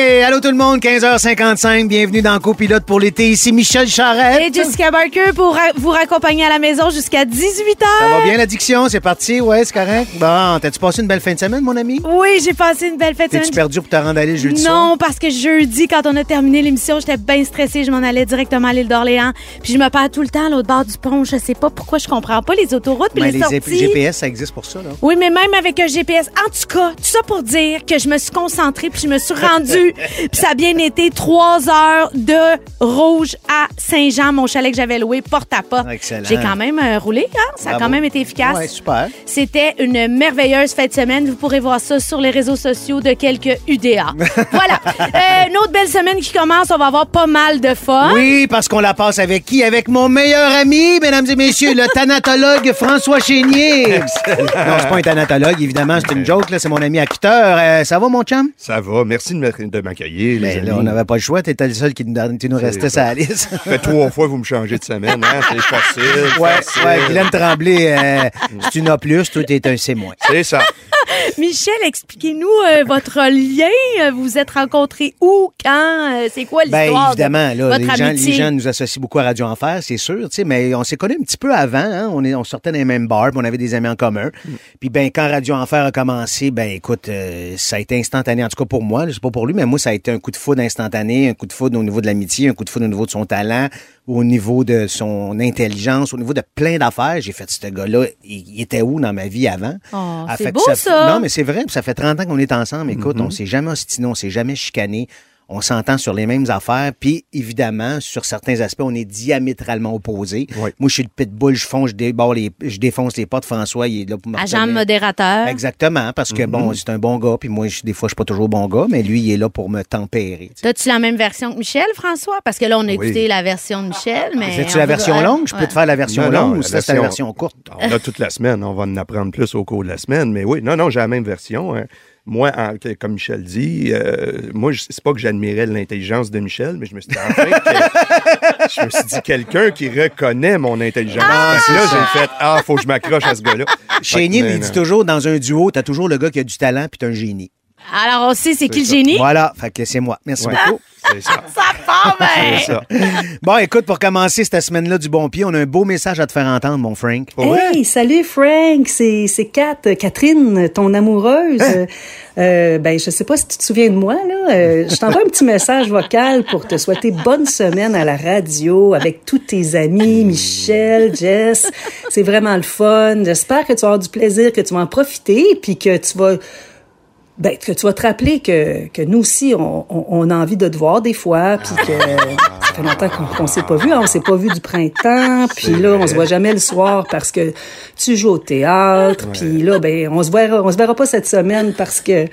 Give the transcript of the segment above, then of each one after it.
Hey! Allô tout le monde, 15h55, bienvenue dans Copilote pour l'été. Ici Michel Charette. Et Jessica Barker pour ra- vous raccompagner à la maison jusqu'à 18h. Ça va bien l'addiction? C'est parti? Ouais, c'est correct? Bon, t'as-tu passé une belle fin de semaine, mon ami? Oui, j'ai passé une belle fête. de T'es-tu semaine. perdu pour te rendre à l'île jeudi soir? Non, parce que jeudi, quand on a terminé l'émission, j'étais bien stressée. Je m'en allais directement à l'île d'Orléans. Puis je me perds tout le temps à l'autre bord du pont. Je sais pas pourquoi je comprends pas les autoroutes puis les, les sorties. GPS, ça existe pour ça, là. Oui, mais même avec un GPS. En tout cas, tout ça pour dire que je me suis concentrée puis je me suis rendue. Puis ça a bien été trois heures de rouge à Saint-Jean, mon chalet que j'avais loué porte à porte. Excellent. J'ai quand même euh, roulé, hein? Ça a Bravo. quand même été efficace. Ouais, super. C'était une merveilleuse fête de semaine. Vous pourrez voir ça sur les réseaux sociaux de quelques UDA. voilà. Euh, une autre belle semaine qui commence. On va avoir pas mal de fun. Oui, parce qu'on la passe avec qui? Avec mon meilleur ami, mesdames et messieurs, le thanatologue François Chénier. non, c'est pas un thanatologue, évidemment, c'est une joke, là. C'est mon ami acteur. Euh, ça va, mon chum? Ça va. Merci de me- de m'accueillir, amis. là, on n'avait pas le choix. T'étais le seul qui nous, qui nous restait la liste. Ça fait trois fois que vous me changez de semaine. Hein? C'est facile. Ouais, facile. ouais, Guylaine Tremblay, euh, c'est une A+, toi, t'es un C-. C'est ça. Michel, expliquez-nous euh, votre lien. Vous vous êtes rencontrés où, quand? Euh, c'est quoi Ben l'histoire de évidemment, là, les gens, les gens nous associent beaucoup à Radio Enfer, c'est sûr, tu sais, mais on s'est connus un petit peu avant, hein, on, est, on sortait dans les mêmes bars, on avait des amis en commun. Puis ben quand Radio Enfer a commencé, ben écoute, euh, ça a été instantané, en tout cas pour moi, je sais pas pour lui, mais moi ça a été un coup de foudre instantané, un coup de foudre au niveau de l'amitié, un coup de foudre au niveau de son talent, au niveau de son intelligence, au niveau de plein d'affaires. J'ai fait ce gars-là, il, il était où dans ma vie avant? Oh, Ah, c'est beau, ça. Non, mais c'est vrai, ça fait 30 ans qu'on est ensemble. Écoute, on s'est jamais ostiné, on s'est jamais chicané. On s'entend sur les mêmes affaires, puis évidemment, sur certains aspects, on est diamétralement opposés. Oui. Moi, je suis le pitbull, je fonce, je, déborde les, je défonce les portes. François, il est là pour me Agent modérateur. Exactement, parce que, bon, c'est un bon gars, puis moi, je- des fois, je suis pas toujours bon gars, mais lui, il est là pour me tempérer. T'as-tu la même version que Michel, François? Parce que là, on a Oui. écouté la version de Michel, mais... Fais-tu on la va- version longue? Je peux Ouais. te faire la version Non, non, longue ou c'est la version- version courte? On a toute la semaine. On va en apprendre plus au cours de la semaine. Mais oui, non, non, j'ai la même version. hein. Moi, en- comme Michel dit, euh, moi, c'est pas que j'admirais l'intelligence de Michel, mais je me suis dit, enfin, que- je me suis dit, quelqu'un qui reconnaît mon intelligence. Que là, j'ai fait, ah, faut que je m'accroche à ce gars-là. Chénier, il dit toujours, dans un duo, t'as toujours le gars qui a du talent, puis t'as un génie. Alors, on sait c'est qui le génie? Voilà, fait que c'est moi. Merci Ouais. beaucoup. C'est ça. Ça part bien! C'est ça. Bon, écoute, pour commencer cette semaine-là du bon pied, on a un beau message à te faire entendre, mon Frank. Vrai? Hey, salut Frank, c'est c'est Kat, euh, Catherine, ton amoureuse. Euh, ben, je sais pas si tu te souviens de moi là. Euh, je t'envoie un petit message vocal pour te souhaiter bonne semaine à la radio avec tous tes amis, Michel, Jess. C'est vraiment le fun. J'espère que tu vas avoir du plaisir, que tu vas en profiter, puis que tu vas ben, que tu vas te rappeler que, que nous aussi, on, on, on a envie de te voir des fois, puis que ça fait longtemps qu'on qu'on s'est pas vu, hein, on s'est pas vu du printemps, puis là, on se voit jamais le soir parce que tu joues au théâtre, puis là, ben, on se verra, on se verra pas cette semaine parce que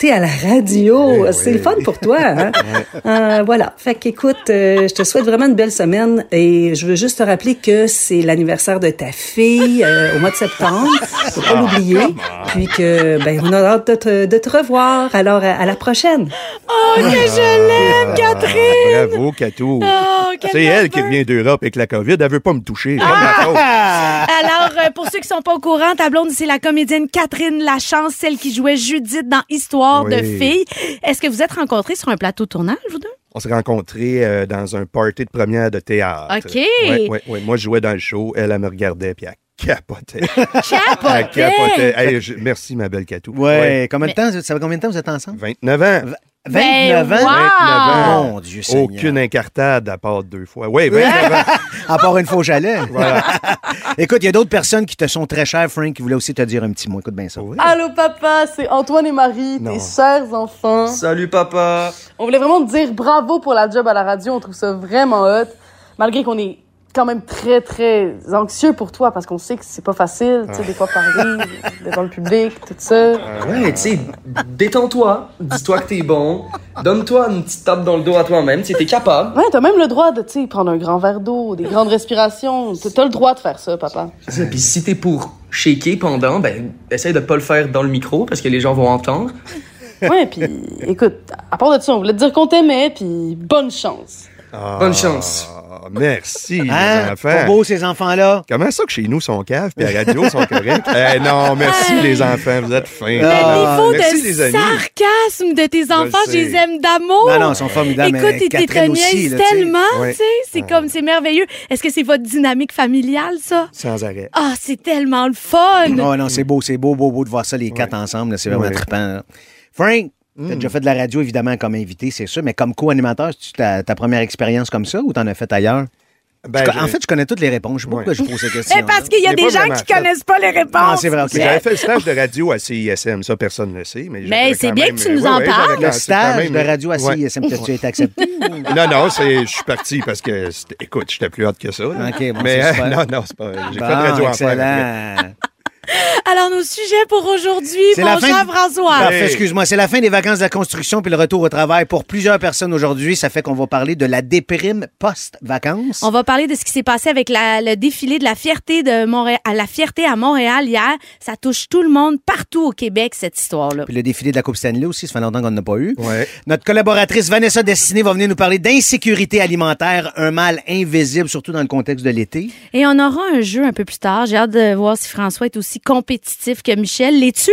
t'es à la radio, Eh c'est oui. le fun pour toi, hein? Euh, voilà. Fait qu'écoute, euh, je te souhaite vraiment une belle semaine et je veux juste te rappeler que c'est l'anniversaire de ta fille euh, au mois de septembre. Faut pas l'oublier. Puis que, ben, on a hâte de te, de te revoir. Alors, à, à la prochaine. Oh, que je l'aime, Catherine! Bravo, Catou. Oh, c'est elle qui revient d'Europe avec la COVID. Elle veut pas me toucher. Alors, euh, pour ceux qui sont pas au courant, ta blonde, c'est la comédienne Catherine Lachance, celle qui jouait Judith dans Histoire de Oui. filles. Est-ce que vous êtes rencontrés sur un plateau de tournage, vous deux? On s'est rencontrés euh, dans un party de première de théâtre. OK. Ouais, ouais, ouais. Moi, je jouais dans le show. Elle, elle me regardait, puis elle capotait. elle Capotait! capotait. Hey, je- merci, ma belle Catou. Ouais, combien de Mais- temps, ça fait combien de temps que vous êtes ensemble? 29 ans. 29 Ben, ans? wow! Mon Dieu Seigneur. Aucune incartade à part deux fois. Oui, 29 ans. À part une fois au chalet. Voilà. Écoute, il y a d'autres personnes qui te sont très chères, Frank, qui voulaient aussi te dire un petit mot. Écoute bien ça. Allô papa, c'est Antoine et Marie, Non. tes chers enfants. Salut papa. On voulait vraiment te dire bravo pour la job à la radio, on trouve ça vraiment hot. malgré qu'on est quand même très, très anxieux pour toi parce qu'on sait que c'est pas facile, tu sais, des fois parler devant le public, tout ça. Ouais, tu sais, détends-toi, dis-toi que t'es bon, donne-toi une petite tape dans le dos à toi-même, tu sais, t'es capable. Ouais, t'as même le droit de, tu sais, prendre un grand verre d'eau, des grandes respirations. T'as le droit de faire ça, papa. C'est Puis si t'es pour shaker pendant, ben, essaye de pas le faire dans le micro parce que les gens vont entendre. Ouais, puis écoute, à part de ça, on voulait te dire qu'on t'aimait, puis bonne chance. Bonne chance. Ah, merci, Hein? les Pas enfants. beau, ces enfants-là? Comment ça que chez nous, sont caves, puis à la radio, sont corrects? Eh non, merci, les enfants, vous êtes fins. Ah, Défaut merci, de les amis. sarcasme de tes enfants, je les aime d'amour. Non, non, ils sont formidables, Écoute, ils sais. tellement, tu sais. C'est comme, c'est merveilleux. Est-ce que c'est votre dynamique familiale, ça? Sans arrêt. Ah, c'est tellement le fun! Non, non, c'est beau, c'est beau, beau, beau de voir ça, les quatre ensemble. là, C'est vraiment Ouais. trippant. Frank, t'as déjà fait de la radio, évidemment, comme invité, c'est sûr, mais comme co-animateur, c'est ta, ta première expérience comme ça ou t'en as fait ailleurs? Ben, en fait, je connais toutes les réponses. Je sais pas Ouais. pourquoi je pose cette question. Mais parce qu'il y a des pas gens qui fait. connaissent pas les réponses. Ah, c'est vrai, ok. J'avais fait le stage de radio à CISM, ça personne ne le sait. Mais, c'est bien même- que tu nous ouais, en ouais, parles. Le stage même- de radio à Ouais. CISM, t'as-tu été accepté? Non, non, c'est, je suis parti parce que, c'était- écoute, j'étais plus hâte que ça. là. Ok, bon, mais c'est euh, super. non, non, c'est pas. J'ai Bon, fait radio en faire. Alors, nos sujets pour aujourd'hui, C'est mon la fin cher François. Parfait, excuse-moi. C'est la fin des vacances de la construction puis le retour au travail pour plusieurs personnes aujourd'hui. Ça fait qu'on va parler de la déprime post-vacances. On va parler de ce qui s'est passé avec la- le défilé de la fierté de Montréal, à la fierté à Montréal hier. Ça touche tout le monde partout au Québec cette histoire-là. Puis le défilé de la Coupe Stanley aussi, ça fait longtemps qu'on n'en a pas eu. Ouais. Notre collaboratrice Vanessa Destiné va venir nous parler d'insécurité alimentaire, un mal invisible, surtout dans le contexte de l'été. Et on aura un jeu un peu plus tard. J'ai hâte de voir si François est aussi compétitif que Michel. L'es-tu?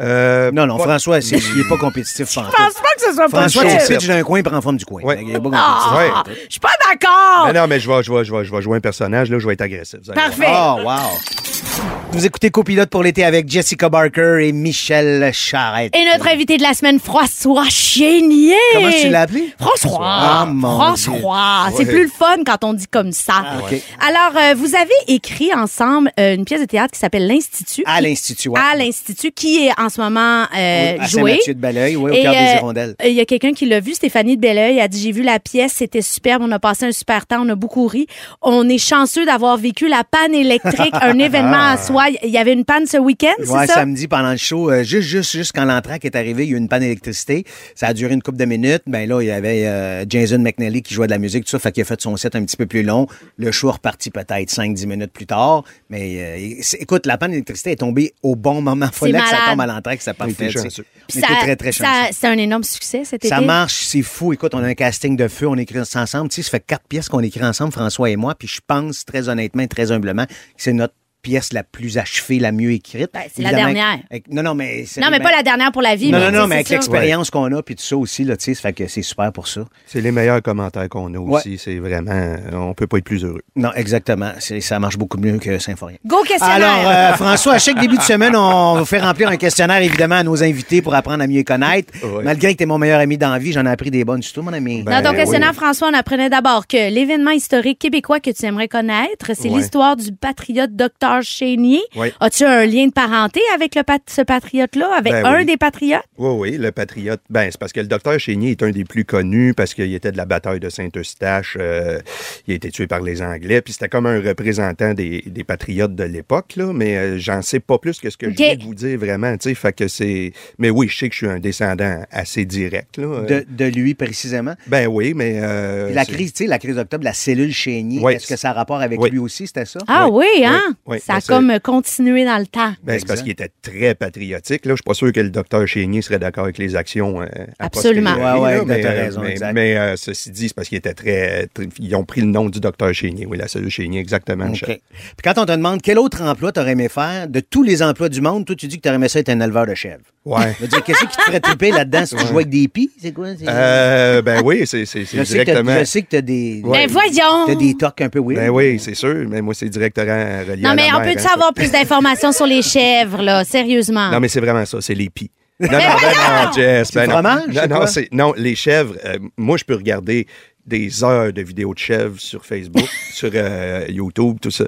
Euh, Non, non, pas- François, c'est- il n'est pas compétitif. Je pense pas que ce soit François, possible. pitch d'un coin et prend en forme du coin. Ouais. Il est pas Ah, compétitif. Ouais. Je suis pas d'accord. Non, non, mais je vais, je, vais, je, vais, je vais jouer un personnage, là, je vais être agressif. Parfait. Oh, wow! Vous écoutez Copilote pour l'été avec Jessica Barker et Michel Charrette. Et notre invité de la semaine, François Chénier. Comment tu l'as appelé? François. Ah, mon François. C'est Ouais. plus le fun quand on dit comme ça. OK. Alors, euh, vous avez écrit ensemble euh, une pièce de théâtre qui s'appelle L'Institut. À l'Institut, ouais. À l'Institut, qui est en ce moment euh, à joué. Saint-Mathieu de Belleuil, oui, au cœur des euh, hirondelles. Il y a quelqu'un qui l'a vu, Stéphanie de Belleuil, a dit j'ai vu la pièce, c'était superbe, on a passé un super temps, on a beaucoup ri. On est chanceux d'avoir vécu la panne électrique, un événement soi. Il y avait une panne ce week-end, Ouais, c'est ça? samedi pendant le show, euh, juste, juste, juste quand l'entraque est arrivée, il y a eu une panne d'électricité. Ça a duré une couple de minutes. Ben là, il y avait euh, Jason McNally qui jouait de la musique, tout ça, fait qu'il a fait son set un petit peu plus long. Le show est reparti peut-être 5-10 minutes plus tard. Mais euh, écoute, la panne d'électricité est tombée au bon moment. C'est Fallait que ça tombe à l'entraque, parfait. On Ça- était très, très ça- chanceux. C'est un énorme succès cet Ça été. marche, c'est fou. Écoute, on a un casting de feu, on écrit ça ensemble. Tu sais, ça fait quatre pièces qu'on écrit ensemble, François et moi. Puis je pense, très honnêtement, et très humblement, que c'est notre pièce la plus achevée, la mieux écrite. Ben, c'est la dernière. avec- non, non, mais... Non, mais pas la dernière pour la vie. Non, mais non, non, mais avec l'expérience qu'on a, puis tout ça aussi, là, tu sais, ça fait que c'est super pour ça. C'est les meilleurs commentaires qu'on a Ouais. aussi. C'est vraiment. On peut pas être plus heureux. Non, exactement. Ça marche beaucoup mieux que Symphorien. Go questionnaire. Alors, euh, François, à chaque début de semaine, on vous fait remplir un questionnaire, évidemment, à nos invités pour apprendre à mieux connaître. Ouais. Malgré que tu es mon meilleur ami dans la vie, j'en ai appris des bonnes du tout, mon ami. Ben, Dans ton questionnaire, oui. François, on apprenait d'abord que l'événement historique québécois que tu aimerais connaître, c'est Ouais. l'histoire du patriote Docteur Chénier. Ouais. As-tu un lien de parenté avec le pat- ce patriote-là, avec Ben un oui. des patriotes? Oui, oui, le patriote. Ben, c'est parce que le docteur Chénier est un des plus connus parce qu'il était de la bataille de Saint-Eustache. euh, il a été tué par les Anglais. Puis c'était comme un représentant des, des patriotes de l'époque, là. Mais euh, j'en sais pas plus que ce que je viens de vous dire vraiment, tu sais. Fait que c'est. Mais oui, je sais que je suis un descendant assez direct, là. Euh, De, de lui, précisément? Ben oui, mais. euh, la crise, tu sais, la crise d'octobre, la cellule Chénier, Oui. est-ce que ça a rapport avec Oui. lui aussi, c'était ça? Ah oui, Oui, hein? oui, ça a ben, comme continué dans le temps. Ben, c'est parce qu'il était très patriotique. Là. Je suis pas sûr que le docteur Chénier serait d'accord avec les actions. euh, Absolument. posteriori, Ouais, mais, euh, raison, mais, exact. mais, euh, ceci dit, c'est parce qu'il était très, très- Ils ont pris le nom du docteur Chénier. Oui, la cellule Chénier, exactement. OK. Michel. Puis quand on te demande quel autre emploi t'aurais aimé faire, de tous les emplois du monde, toi, tu dis que t'aurais aimé ça être un éleveur de chèvres. Ouais. Qu'est-ce qui te ferait triper là-dedans? Si tu jouais avec des pis? C'est quoi? Euh, ben oui, c'est directement. je sais que t'as des, Ouais. Ben voyons! t'as des tocs un peu weird. Ben oui, c'est sûr. Mais moi, c'est directement relié Non, à mais la on peut-tu hein. avoir plus d'informations sur les chèvres, là? Sérieusement. Non, mais c'est vraiment ça, c'est les pis. Non, non, ben non, Jess. C'est Ben non. c'est- non, les chèvres, euh, moi, je peux regarder des heures de vidéos de chèvres sur Facebook, sur euh, YouTube, tout ça.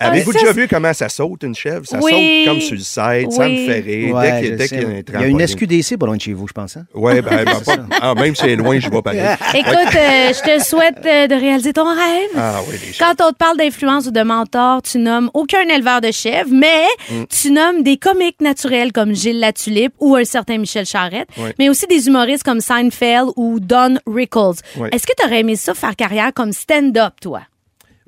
Avez-vous ça, déjà vu comment ça saute, une chèvre? Ça Oui. saute comme sur le site, ça me Oui. fait rire. Ouais, dès qu'il dès y a un Il y a trampoline. une SQDC pas loin de chez vous, je pense. Hein? Ouais, ben, ben, pas- ah, même si c'est loin, je vais pareil. Écoute, euh, je te souhaite euh, de réaliser ton rêve. Ah oui. Quand on te parle d'influence ou de mentor, tu nommes aucun éleveur de chèvres, mais Mm. tu nommes des comiques naturels comme Gilles Latulippe ou un certain Michel Charette, mais aussi des humoristes comme Seinfeld ou Don Rickles. Est-ce que tu aurais aimé ça faire carrière comme stand-up, toi?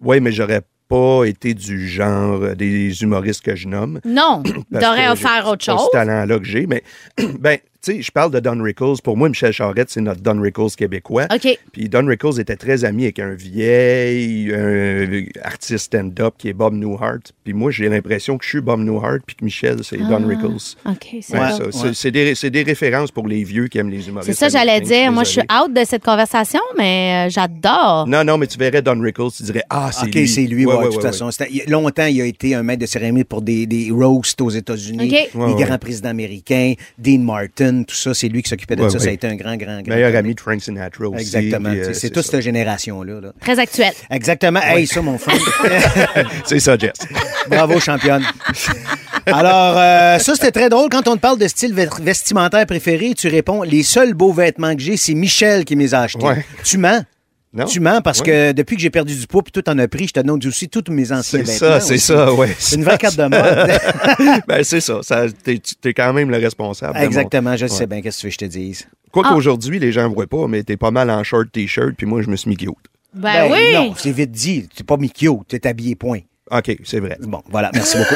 Oui, mais j'aurais pas été du genre des humoristes que je nomme. Non, t'aurais offert autre chose. ce talent-là que j'ai, mais ben, tu sais, je parle de Don Rickles. Pour moi, Michel Charette, c'est notre Don Rickles québécois. OK. Puis Don Rickles était très ami avec un vieil un artiste stand-up qui est Bob Newhart. Puis moi, j'ai l'impression que je suis Bob Newhart puis que Michel, c'est Ah. Don Rickles. OK, c'est Ouais, bon. ça, c'est- C'est des, des références pour les vieux qui aiment les humoristes. C'est ça, j'allais dire. Moi, je suis out de cette conversation, mais euh, j'adore. Non, non, mais tu verrais Don Rickles, tu dirais Ah, c'est OK, lui. c'est lui, Ouais, ouais, ouais, de toute ouais, façon. Longtemps, il a été un maître de cérémonie pour des, des roasts aux États-Unis, OK. les Ouais, ouais. grands présidents américains, Dean Martin, tout ça, c'est lui qui s'occupait de Ouais, ça. ouais. Ça a été un grand, grand, grand. Meilleur ami de Frank Sinatra aussi. Exactement. euh, c'est toute cette génération-là. là. Très actuel. Exactement. Hey, ça, mon frère. C'est ça, Jess. Bravo, championne. Alors, euh, ça, c'était très drôle. Quand on te parle de style ve- vestimentaire préféré, tu réponds les seuls beaux vêtements que j'ai, c'est Michel qui me les a achetés. Ouais. Tu mens. Non? Tu mens parce que depuis que j'ai perdu du poids puis tout en a pris, je te donne aussi tous mes anciens C'est ça, c'est ça, ouais. C'est une vraie carte de mode. ben, c'est ça. ça t'es, tu- es quand même le responsable. Exactement, je Ouais. sais bien qu'est-ce que tu veux que je te dise. Quoi Ah. qu'aujourd'hui, les gens ne voient pas, mais t'es pas mal en short t-shirt, puis moi, je me suis mis cute. Ben, oui. Non, c'est vite dit. T'es pas Mikio, t'es habillé, point. OK, c'est vrai. Bon, voilà, merci beaucoup.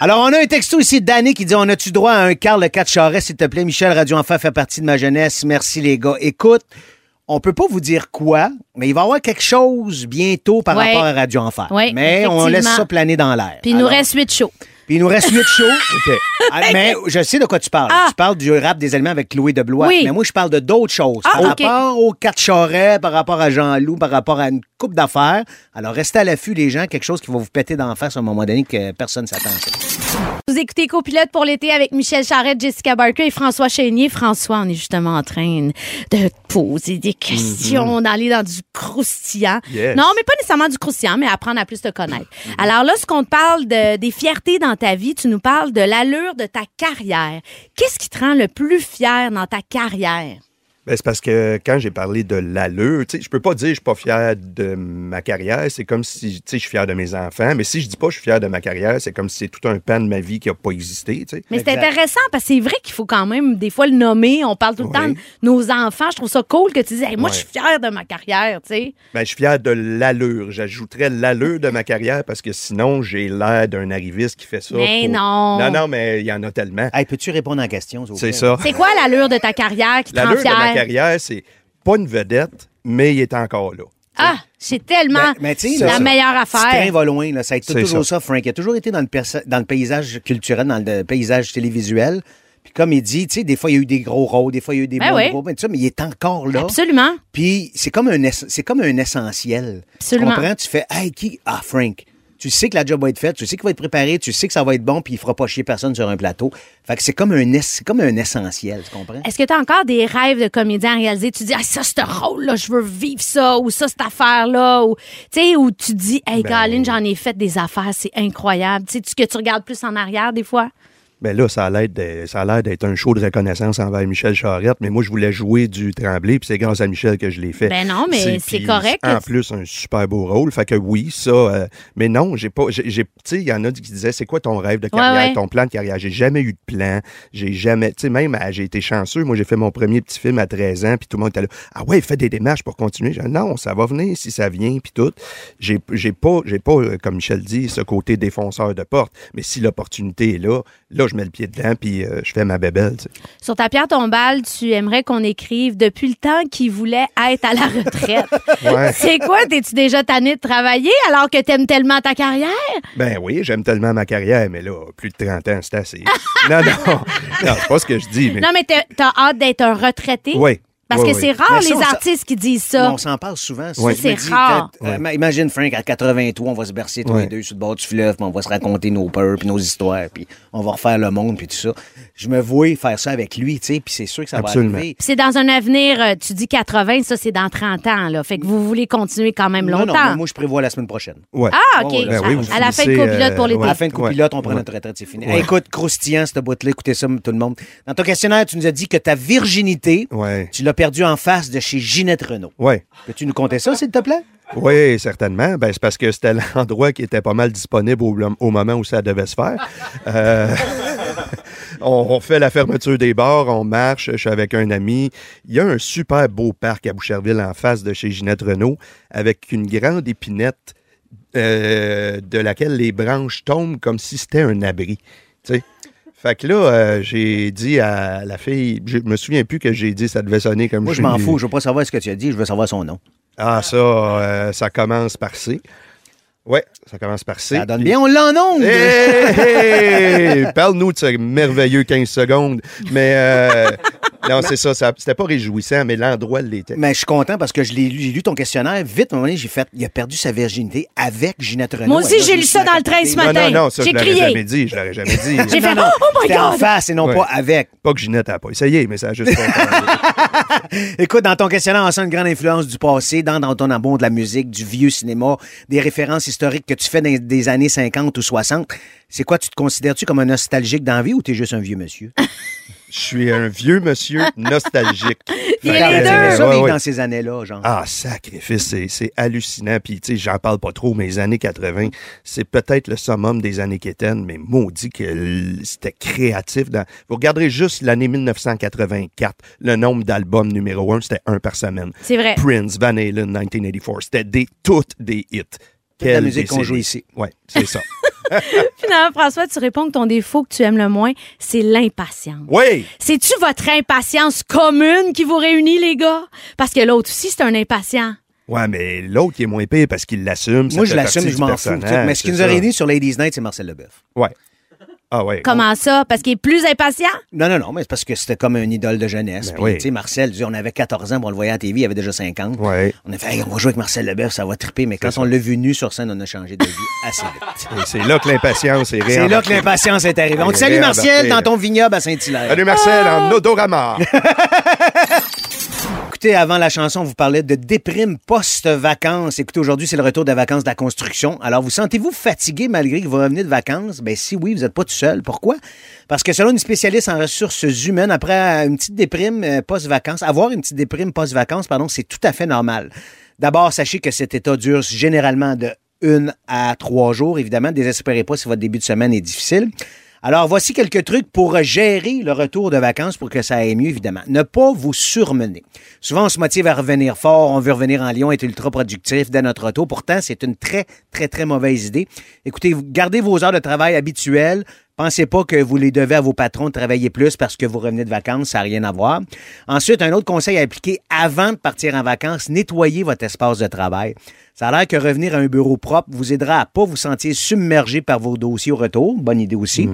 Alors, on a un texto ici de Danny qui dit On a-tu droit à un Carl Le 4 Charest, s'il te plaît? Michel, Radio Enfer fait partie de ma jeunesse. Merci, les gars. Écoute, on peut pas vous dire quoi, mais il va y avoir quelque chose bientôt par Ouais. rapport à Radio Enfer. Ouais, mais on laisse ça planer dans l'air. Puis il nous Alors, reste huit shows. Puis il nous reste huit shows. Ah, mais je sais de quoi tu parles. Ah. Tu parles du rap des aliments avec Louis de Blois. Oui. Mais moi, je parle de d'autres choses. Ah, par rapport aux quatre charrets, par rapport à Jean-Loup, par rapport à une coupe d'affaires. Alors, restez à l'affût, les gens. Quelque chose qui va vous péter d'en face à un moment donné que personne ne s'attend à ça. Vous écoutez Copilote pour l'été avec Michel Charette, Jessica Barker et François Chénier. François, on est justement en train de poser des questions, d'aller dans du croustillant. Yes. Non, mais pas nécessairement du croustillant, mais apprendre à plus te connaître. Alors là, ce qu'on te parle de, des fiertés dans ta vie, tu nous parles de l'allure de ta carrière. Qu'est-ce qui te rend le plus fier dans ta carrière? Ben, c'est parce que quand j'ai parlé de l'allure, tu sais, je peux pas dire que je suis pas fier de ma carrière. C'est comme si, tu sais, je suis fier de mes enfants. Mais si je dis pas que je suis fier de ma carrière, c'est comme si c'est tout un pan de ma vie qui a pas existé, tu sais. Mais c'est intéressant parce que c'est vrai qu'il faut quand même des fois le nommer. On parle tout le Oui. temps de nos enfants. Je trouve ça cool que tu dises, Hey, moi, Ouais. je suis fière de ma carrière, tu sais. Ben, je suis fier de l'allure. J'ajouterais l'allure de ma carrière parce que sinon, j'ai l'air d'un arriviste qui fait ça. Mais pour- non. Non, non, mais il y en a tellement. Hey, peux-tu répondre à la question? C'est ça. C'est quoi l'allure de ta carrière qui te rend fière? Carrière, c'est pas une vedette, mais il est encore là. Ah, c'est tellement Ben, mais tu sais, la meilleure Si train affaire. va loin, là, ça a été C'est toujours ça. ça. Frank. Il a toujours été dans le, perso- dans le paysage culturel, dans le paysage télévisuel. Puis comme il dit, tu sais, des fois, il y a eu des gros rôles, des fois, il y a eu des Ben bons oui. rôles, mais tout ça, mais il est encore là. Absolument. Puis c'est comme un comme un essentiel. Absolument. Tu comprends? Tu fais Hey, qui? Ah, Frank. Tu sais que la job va être faite, tu sais qu'il va être préparé, tu sais que ça va être bon, puis il fera pas chier personne sur un plateau. Fait que c'est comme un es- comme un essentiel, tu comprends? Est-ce que tu as encore des rêves de comédien à réaliser? Tu dis, ah, ça, ce rôle-là, je veux vivre ça, ou ça, cette affaire-là, ou, tu sais, ou tu dis, hey, Ben- Colin, j'en ai fait des affaires, c'est incroyable. Tu sais, que tu regardes plus en arrière, des fois? Ben là, ça a l'air d'être un show de reconnaissance envers Michel Charette, mais moi, je voulais jouer du Tremblay, puis c'est grâce à Michel que je l'ai fait. Ben non, mais c'est correct En plus, un super beau rôle. Fait que oui, ça. euh, mais non, j'ai pas. Tu sais, il y en a qui disaient c'est quoi ton rêve de carrière, ouais. ton plan de carrière? J'ai jamais eu de plan. J'ai jamais. Tu sais, même, à- j'ai été chanceux. Moi, j'ai fait mon premier petit film à 13 ans, puis tout le monde était là. Ah ouais, fais des démarches pour continuer. Dit, non, ça va venir si ça vient, puis tout. J'ai pas, j'ai pas, euh, comme Michel dit, ce côté défonceur de porte. Mais si l'opportunité est là, là, je mets le pied dedans, puis euh, je fais ma bébelle. tu sais. Sur ta pierre tombale, tu aimerais qu'on écrive depuis le temps qu'il voulait être à la retraite. Ouais. C'est quoi? T'es-tu déjà tanné de travailler alors que t'aimes tellement ta carrière? Ben oui, j'aime tellement ma carrière, mais là, plus de 30 ans, c'est assez. non, non, non, c'est pas ce que je dis, mais. Non, mais t'as t'as hâte d'être un retraité? Oui. Parce que c'est rare, ça, les artistes qui disent ça. On s'en parle souvent. C'est rare. euh, imagine, Frank, à 83, on va se bercer tous les deux sur le bord du fleuve, puis on va se raconter nos peurs, puis nos histoires, puis on va refaire le monde, puis tout ça. Je me vois faire ça avec lui, tu sais, puis c'est sûr que ça Absolument. va arriver. C'est dans un avenir, euh, tu dis 80, ça c'est dans 30 ans, là. Fait que vous voulez continuer quand même Non, longtemps. non, mais moi, je prévois la semaine prochaine. Ouais. Ah, OK. Ben vous à la fin de copilote pour euh, l'été. À la fin de copilote, on prend Ouais. notre retraite, c'est fini. Ouais. Hey, écoute, croustillant, cette boîte-là, écoutez ça, tout le monde. Dans ton questionnaire, tu nous as dit que ta virginité, Ouais. tu l'as perdue en face de chez Ginette Renault. Ouais. Peux-tu nous compter ça, s'il te plaît? Oui, certainement. Ben, c'est parce que c'était l'endroit qui était pas mal disponible au, au moment où ça devait se faire. Euh, on, on fait la fermeture des bars, on marche, je suis avec un ami. Il y a un super beau parc à Boucherville en face de chez Ginette Renault avec une grande épinette euh, de laquelle les branches tombent comme si c'était un abri. Tu sais. Fait que là, euh, j'ai dit à la fille, je me souviens plus que j'ai dit ça devait sonner comme Moi, je m'en fous. Je veux pas savoir ce que tu as dit. Je veux savoir son nom. Ah, ça, euh, ça commence par C. Ouais, ça commence par C. Ça donne bien, on l'a en onde. Hey, hey! Parle-nous de ce merveilleux 15 secondes. Mais euh, non, c'est ça, ça c'était pas réjouissant, mais l'endroit l'était. Mais je suis content parce que je l'ai lu, j'ai lu ton questionnaire. Vite, à un moment donné, j'ai fait, il a perdu sa virginité avec Ginette Renault. Moi aussi, j'ai lu ça dans le train ce matin. Non, non, non, ça, je l'aurais jamais dit. Je l'aurais jamais dit. J'ai fait Non, non, Oh my c'était en God! face et non Ouais. pas avec. Pas que Ginette n'a pas essayé, mais ça a juste pas Écoute, dans ton questionnaire, on sent une grande influence du passé, dans, dans ton amour de la musique, du vieux cinéma, des références historiques que tu fais dans des années 50 ou 60. C'est quoi, tu te considères-tu comme un nostalgique d'envie ou t'es juste un vieux monsieur? Je suis un vieux monsieur nostalgique. Il a les deux. euh, ça, ouais, vivre ouais. dans ces années-là, genre. Ah, sacrifice, c'est- c'est hallucinant. Puis, tu sais, j'en parle pas trop, mais les années 80, c'est peut-être le summum des années quétaines, mais maudit que c'était créatif. Dans... Vous regarderez juste l'année 1984, le nombre d'albums numéro un, c'était un par semaine. C'est vrai. Prince, Van Halen, 1984, c'était des, toutes des hits. La Quelle musique qu'on joue ici. Ouais, c'est ça. Finalement, François, tu réponds que ton défaut que tu aimes le moins, c'est l'impatience. oui! C'est-tu votre impatience commune qui vous réunit, les gars? Parce que l'autre aussi, c'est un impatient. Ouais, mais l'autre, il est moins pire parce qu'il l'assume. Moi, je l'assume, je m'en fous. Mais ce qui nous a réunis sur Ladies Night, c'est Marcel Leboeuf. Ouais. Ah, ouais. Comment ça? Parce qu'il est plus impatient? Non, non, non, mais c'est parce que c'était comme une idole de jeunesse. Ben Puis, oui. tu sais, Marcel, on avait 14 ans, puis on le voyait à la TV, il avait déjà 50. Ouais. On a fait, Hey, on va jouer avec Marcel Leboeuf, ça va triper. Mais quand on l'a vu nu sur scène, on a changé de vie assez vite. C'est là que l'impatience est réelle. C'est là que l'impatience est arrivée. On te salue, réembarqué, dans ton vignoble à Saint-Hilaire. Salut Marcel, en odorama. Écoutez, avant la chanson, on vous parlait de déprime post-vacances. Écoutez, aujourd'hui, c'est le retour des vacances de la construction. Alors, vous sentez-vous fatigué malgré que vous revenez de vacances? Ben si oui, vous n'êtes pas tout seul. Pourquoi? Parce que selon une spécialiste en ressources humaines, après une petite déprime euh, post-vacances, avoir une petite déprime post-vacances, pardon, c'est tout à fait normal. D'abord, sachez que cet état dure généralement de une à trois jours. Évidemment, désespérez pas si votre début de semaine est difficile. Alors, voici quelques trucs pour gérer le retour de vacances pour que ça aille mieux, évidemment. Ne pas vous surmener. Souvent, on se motive à revenir fort, on veut revenir en Lyon, être ultra productif dès notre retour. Pourtant, c'est une très, très, très mauvaise idée. Écoutez, gardez vos heures de travail habituelles. Pensez pas que vous les devez à vos patrons de travailler plus parce que vous revenez de vacances, ça n'a rien à voir. Ensuite, un autre conseil à appliquer avant de partir en vacances, nettoyez votre espace de travail. Ça a l'air que revenir à un bureau propre vous aidera à pas vous sentir submergé par vos dossiers au retour. Bonne idée aussi.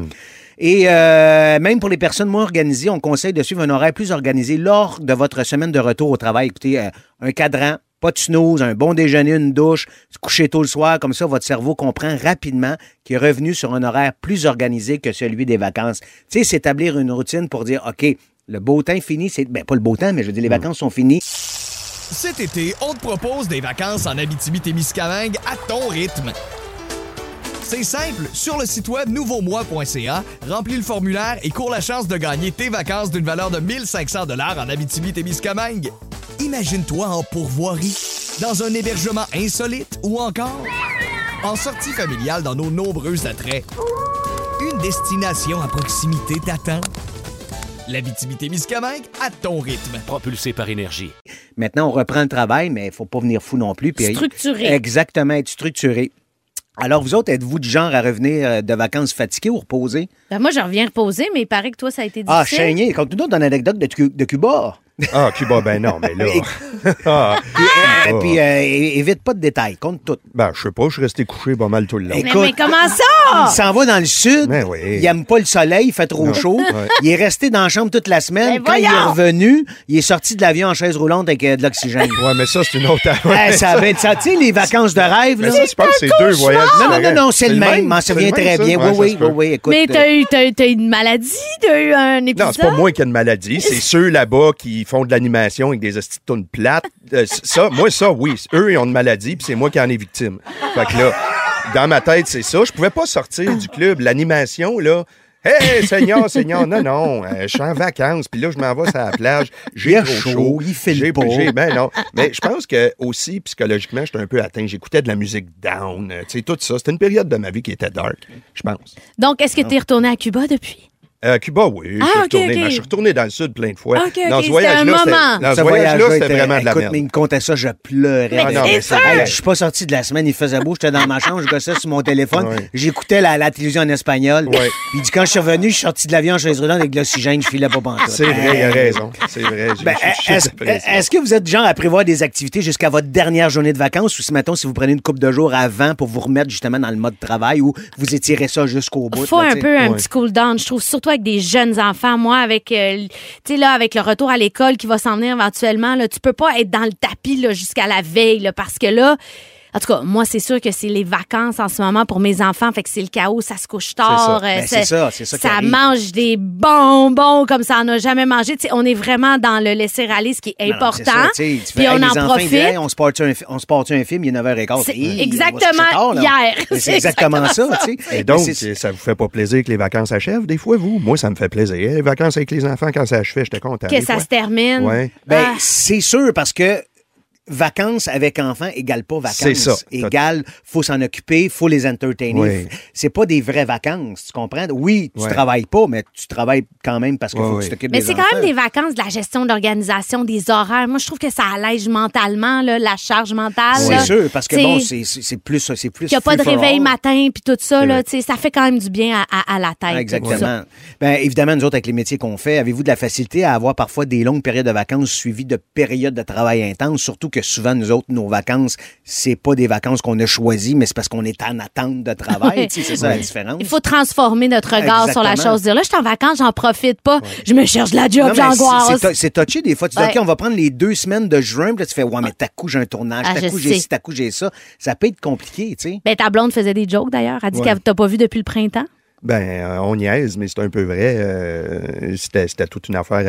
Et euh, même pour les personnes moins organisées, on conseille de suivre un horaire plus organisé lors de votre semaine de retour au travail. Écoutez, euh, un cadran, pas de snooze, un bon déjeuner, une douche, se coucher tôt le soir, comme ça, votre cerveau comprend rapidement qu'il est revenu sur un horaire plus organisé que celui des vacances. Tu sais, s'établir une routine pour dire, OK, le beau temps est fini, c'est. Ben, pas le beau temps, mais je veux dire, les vacances sont finies. Cet été, on te propose des vacances en Abitibi-Témiscamingue à ton rythme. C'est simple, sur le site web nouveaumois.ca, remplis le formulaire et cours la chance de gagner tes vacances d'une valeur de 1500 dollars en Abitibi-Témiscamingue. Imagine-toi en pourvoirie, dans un hébergement insolite ou encore en sortie familiale dans nos nombreux attraits. Une destination à proximité t'attend. L'Abitibi-Témiscamingue à ton rythme. Propulsé par énergie. Maintenant, on reprend le travail, mais il faut pas venir fou non plus. Structuré. Exactement, être structuré. Alors, vous autres, êtes-vous du genre à revenir euh, de vacances fatigués ou reposés? Ben, moi, je reviens reposer, mais il paraît que toi, ça a été Ah, difficile. Chénier, compte-nous donc une anecdote de, de Cuba. Ah, Cuba, ben non, mais là. ah, Puis, euh, Cuba. puis, euh, évite pas de détails, compte tout. Ben, je sais pas, je suis resté couché pas mal tout le long. Mais, Écoute, mais comment Il ça? s'en va dans le sud. Ben oui. Il aime pas le soleil, il fait trop chaud. Ouais. Il est resté dans la chambre toute la semaine. Ben Quand il est revenu, il est sorti de l'avion en chaise roulante avec euh, de l'oxygène. Ouais, mais ça, c'est une autre Eh, ça va être ça. Tu sais, les vacances de rêve, là. Mais ça, je pense que c'est deux voyages Non, non, non, non, c'est le même. M'en C'est souviens très bien. Oui, oui, oui, oui. Écoute. Mais euh, t'as eu, t'as, t'as eu une maladie, t'as eu un épisode. Non, c'est pas moi qui ai une maladie. C'est ceux là-bas qui font de l'animation avec des tunes plates. Euh, ça, moi, ça, oui. Eux, ils ont une maladie, puis c'est moi qui en ai victime. Fait que là, dans ma tête, c'est ça. Je pouvais pas sortir du club. L'animation, là. Hey, Seigneur, Seigneur, non, non, euh, je suis en vacances, puis là, je m'en vais sur la plage, j'ai trop chaud, chaud. il fait le j'ai- Ben non, mais je pense que aussi, psychologiquement, j'étais un peu atteint. J'écoutais de la musique down, euh, tu sais, tout ça. C'était une période de ma vie qui était dark, je pense. Donc, est-ce que t'es retourné à Cuba depuis? Euh, Cuba, oui. je, Ah, suis ok, retourné, mais je suis retourné dans le sud plein de fois. Dans ce voyage-là, un c'était- moment. dans ce voyage-là, c'était était- vraiment de la Écoute, merde. mais il me contait ça, je pleurais. Mais Ah non, mais Hey, je suis pas sorti de la semaine, il faisait beau, j'étais dans ma chambre, je gossais sur mon téléphone, j'écoutais la, la télévision en espagnol. Ouais. Puis il dit, quand je suis revenu, je suis sorti de l'avion en chaise roulante avec de l'oxygène, je filais pas pantoute. C'est vrai, il a raison. C'est vrai. Ben, est-ce, que vous êtes genre à prévoir des activités jusqu'à votre dernière journée de vacances ou si, mettons, si vous prenez une coupe de jours avant pour vous remettre justement dans le mode travail ou vous étirez ça jusqu'au bout? faut là, un peu un petit cool down, je trouve, surtout avec des jeunes enfants. Moi, avec, euh, là, avec le retour à l'école qui va s'en venir éventuellement, là, tu peux pas être dans le tapis là, jusqu'à la veille, là, parce que là, en tout cas, moi, c'est sûr que c'est les vacances en ce moment pour mes enfants, fait que c'est le chaos, ça se couche tard. ça. euh, Ben, c'est ça, c'est ça mange des bonbons comme ça on n'a jamais mangé. On est vraiment dans le laisser-aller, ce qui est Non, non, important. c'est ça, tu sais, tu fais, Puis hey, on en enfants, profite. disent, Hey, on se part-tu un, on se un film, il est 9h15. C'est Hey, on va se exactement tard, hier. C'est C'est exactement ça. Et donc, c'est- ça vous fait pas plaisir que les vacances achèvent des fois, vous? Moi, ça me fait plaisir. Les vacances avec les enfants, quand ça achevait, j'étais content. Que ça fois. se termine. Ouais. Ben, Ah. c'est sûr parce que vacances avec enfants égale pas vacances. C'est ça. Égale, faut s'en occuper, faut les entertainer. Oui. C'est pas des vraies vacances, tu comprends? Oui, tu Ouais. travailles pas, mais tu travailles quand même parce qu'il Ouais, faut que tu t'occupes Mais c'est quand même des vacances de la gestion d'organisation, des horaires. Moi, je trouve que ça allège mentalement là, la charge mentale. C'est sûr, parce que bon, c'est plus c'est plus. Qu'il n'y a pas de réveil all. matin puis tout ça, là, vrai. tu sais, ça fait quand même du bien à, à- à la tête. Exactement. Ben, évidemment, nous autres, avec les métiers qu'on fait, avez-vous de la facilité à avoir parfois des longues périodes de vacances suivies de périodes de travail intense? Surtout que souvent, nous autres, nos vacances, c'est pas des vacances qu'on a choisies, mais c'est parce qu'on est en attente de travail. Ouais. Tu sais, C'est ça la différence. Il faut transformer notre regard sur la chose. Dire là, je suis en vacances, j'en profite pas. Je me cherche de la job, j'angoisse. c'est- touché des fois. Tu dis. OK, on va prendre les deux semaines de juin, puis là, tu fais, ouais, mais t'as coup, j'ai un tournage, Ah, t'as coup, j'ai ci, t'as coup, j'ai ça. Ça peut être compliqué, tu sais. Ben, ta blonde faisait des jokes d'ailleurs. Elle dit qu'elle t'a pas vu depuis le printemps. Ben, euh, on niaise, mais c'est un peu vrai. Euh, C'était c'était toute une affaire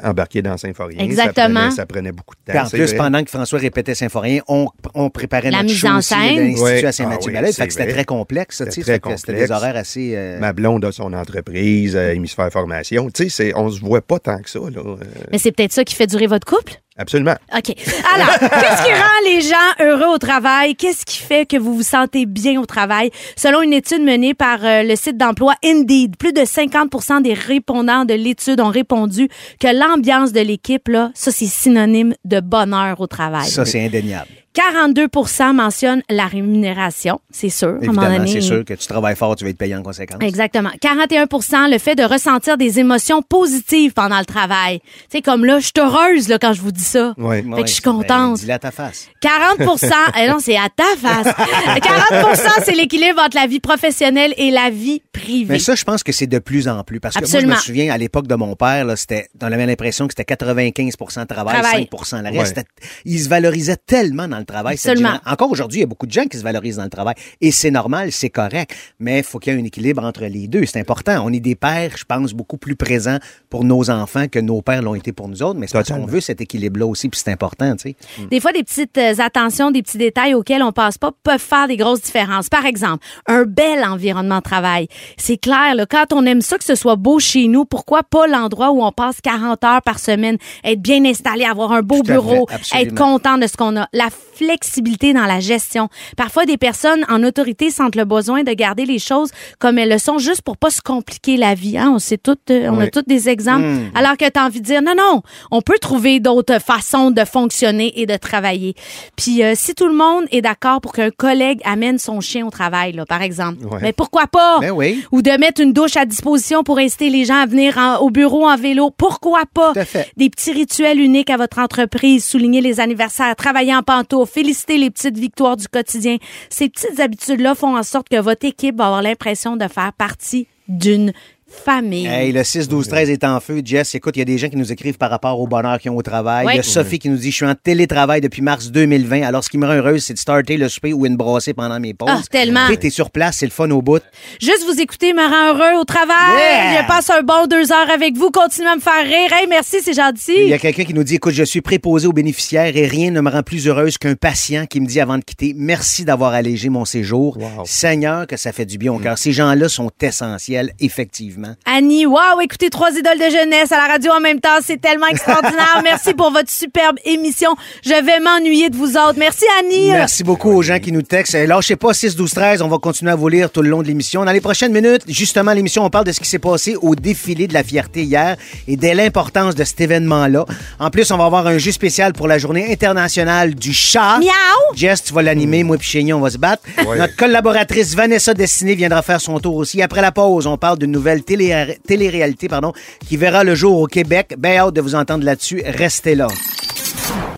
à, à embarquer dans Symphorien. Exactement. Ça prenait, ça prenait beaucoup de temps. Puis en plus, vrai. pendant que François répétait Symphorien, on, on préparait La notre mise show en aussi scène. l'Institut Ouais. à Saint-Mathieu Ah oui, Ballet. Fait c'est que c'était très complexe, tu sais. C'était Fait très que C'était des horaires assez... euh, Ma blonde a son entreprise, euh, Hémisphère Formation. Tu sais, c'est- on se voit pas tant que ça. Là. Euh, Mais c'est peut-être ça qui fait durer votre couple? Absolument. OK. Alors, qu'est-ce qui rend les gens heureux au travail? Qu'est-ce qui fait que vous vous sentez bien au travail? Selon une étude menée par euh, le site d'emploi Indeed, plus de 50% des répondants de l'étude ont répondu que l'ambiance de l'équipe, là, ça, c'est synonyme de bonheur au travail. Ça, c'est indéniable. 42% mentionnent la rémunération, c'est sûr. à un moment Évidemment, donné. c'est sûr que tu travailles fort, tu vas être payé en conséquence. Exactement. 41% le fait de ressentir des émotions positives pendant le travail. Tu sais, comme là, je suis heureuse là, quand je vous dis ça. Ouais. Fait que je suis Ben, contente. dis-le à ta face. 40 eh non, c'est à ta face. 40% c'est l'équilibre entre la vie professionnelle et la vie privée. Mais ça, je pense que c'est de plus en plus. Parce que moi, je me souviens, à l'époque de mon père, là, c'était, on avait l'impression que c'était 95 de travail, Travail. 5 le reste. Ouais. Ils se valorisaient tellement dans le travail. Absolument. génération- Encore aujourd'hui, il y a beaucoup de gens qui se valorisent dans le travail. Et c'est normal, c'est correct. Mais il faut qu'il y ait un équilibre entre les deux. C'est important. On est des pères, je pense, beaucoup plus présents pour nos enfants que nos pères l'ont été pour nous autres. Mais c'est parce qu'on veut cet équilibre-là aussi, puis c'est important, tu sais. Des fois, des petites euh, attentions, des petits détails auxquels on passe pas peuvent faire des grosses différences. Par exemple, un bel environnement de travail. C'est clair, là, quand on aime ça que ce soit beau chez nous, pourquoi pas l'endroit où on passe 40 heures par semaine, être bien installé, avoir un beau bureau, fait, être content de ce qu'on a? La flexibilité dans la gestion. Parfois, des personnes en autorité sentent le besoin de garder les choses comme elles le sont juste pour pas se compliquer la vie. Hein? On sait toutes, euh, on a tous des exemples. Alors que tu as envie de dire non, non, on peut trouver d'autres façons de fonctionner et de travailler. Puis euh, si tout le monde est d'accord pour qu'un collègue amène son chien au travail, là, par exemple, Ouais. mais pourquoi pas? Ben oui. Ou de mettre une douche à disposition pour inciter les gens à venir en- au bureau en vélo. Pourquoi pas? Tout à fait. Des petits rituels uniques à votre entreprise, souligner les anniversaires, travailler en pantoufles, féliciter les petites victoires du quotidien. Ces petites habitudes-là font en sorte que votre équipe va avoir l'impression de faire partie d'une famille. Hey, le 6, 12, 13 est en feu. Jess, écoute, il y a des gens qui nous écrivent par rapport au bonheur qu'ils ont au travail. Il y a Sophie qui nous dit Je suis en télétravail depuis mars 2020. Alors, ce qui me rend heureuse, c'est de starter le souper ou une brossée pendant mes pauses. Ah, tellement. Tu es sur place, c'est le fun au bout. Juste vous écouter me rend heureux au travail. Yeah. Je passe un bon deux heures avec vous. Continuez à me faire rire. Hey, merci, c'est Il y gentil. a quelqu'un qui nous dit Écoute, je suis préposé aux bénéficiaires et rien ne me rend plus heureuse qu'un patient qui me dit avant de quitter Merci d'avoir allégé mon séjour. Wow. Seigneur, que ça fait du bien au cœur. Ces gens-là sont essentiels, effectivement. Annie, wow, écoutez trois idoles de jeunesse à la radio en même temps, c'est tellement extraordinaire. Merci pour votre superbe émission. Je vais m'ennuyer de vous autres. Merci Annie. Merci beaucoup aux gens qui nous textent. Euh, Lâchez pas 6, 12, 13. On va continuer à vous lire tout le long de l'émission. Dans les prochaines minutes, justement, l'émission, on parle de ce qui s'est passé au défilé de la fierté hier et de l'importance de cet événement-là. En plus, on va avoir un jeu spécial pour la journée internationale du chat. Miaou. Jess, tu vas l'animer. Moi puis Chénier, on va se battre. Ouais. Notre collaboratrice Vanessa Destiné viendra faire son tour aussi. Après la pause, on parle d'une nouvelle télé- télé-réalité pardon, qui verra le jour au Québec. Bien hâte de vous entendre là-dessus. Restez là.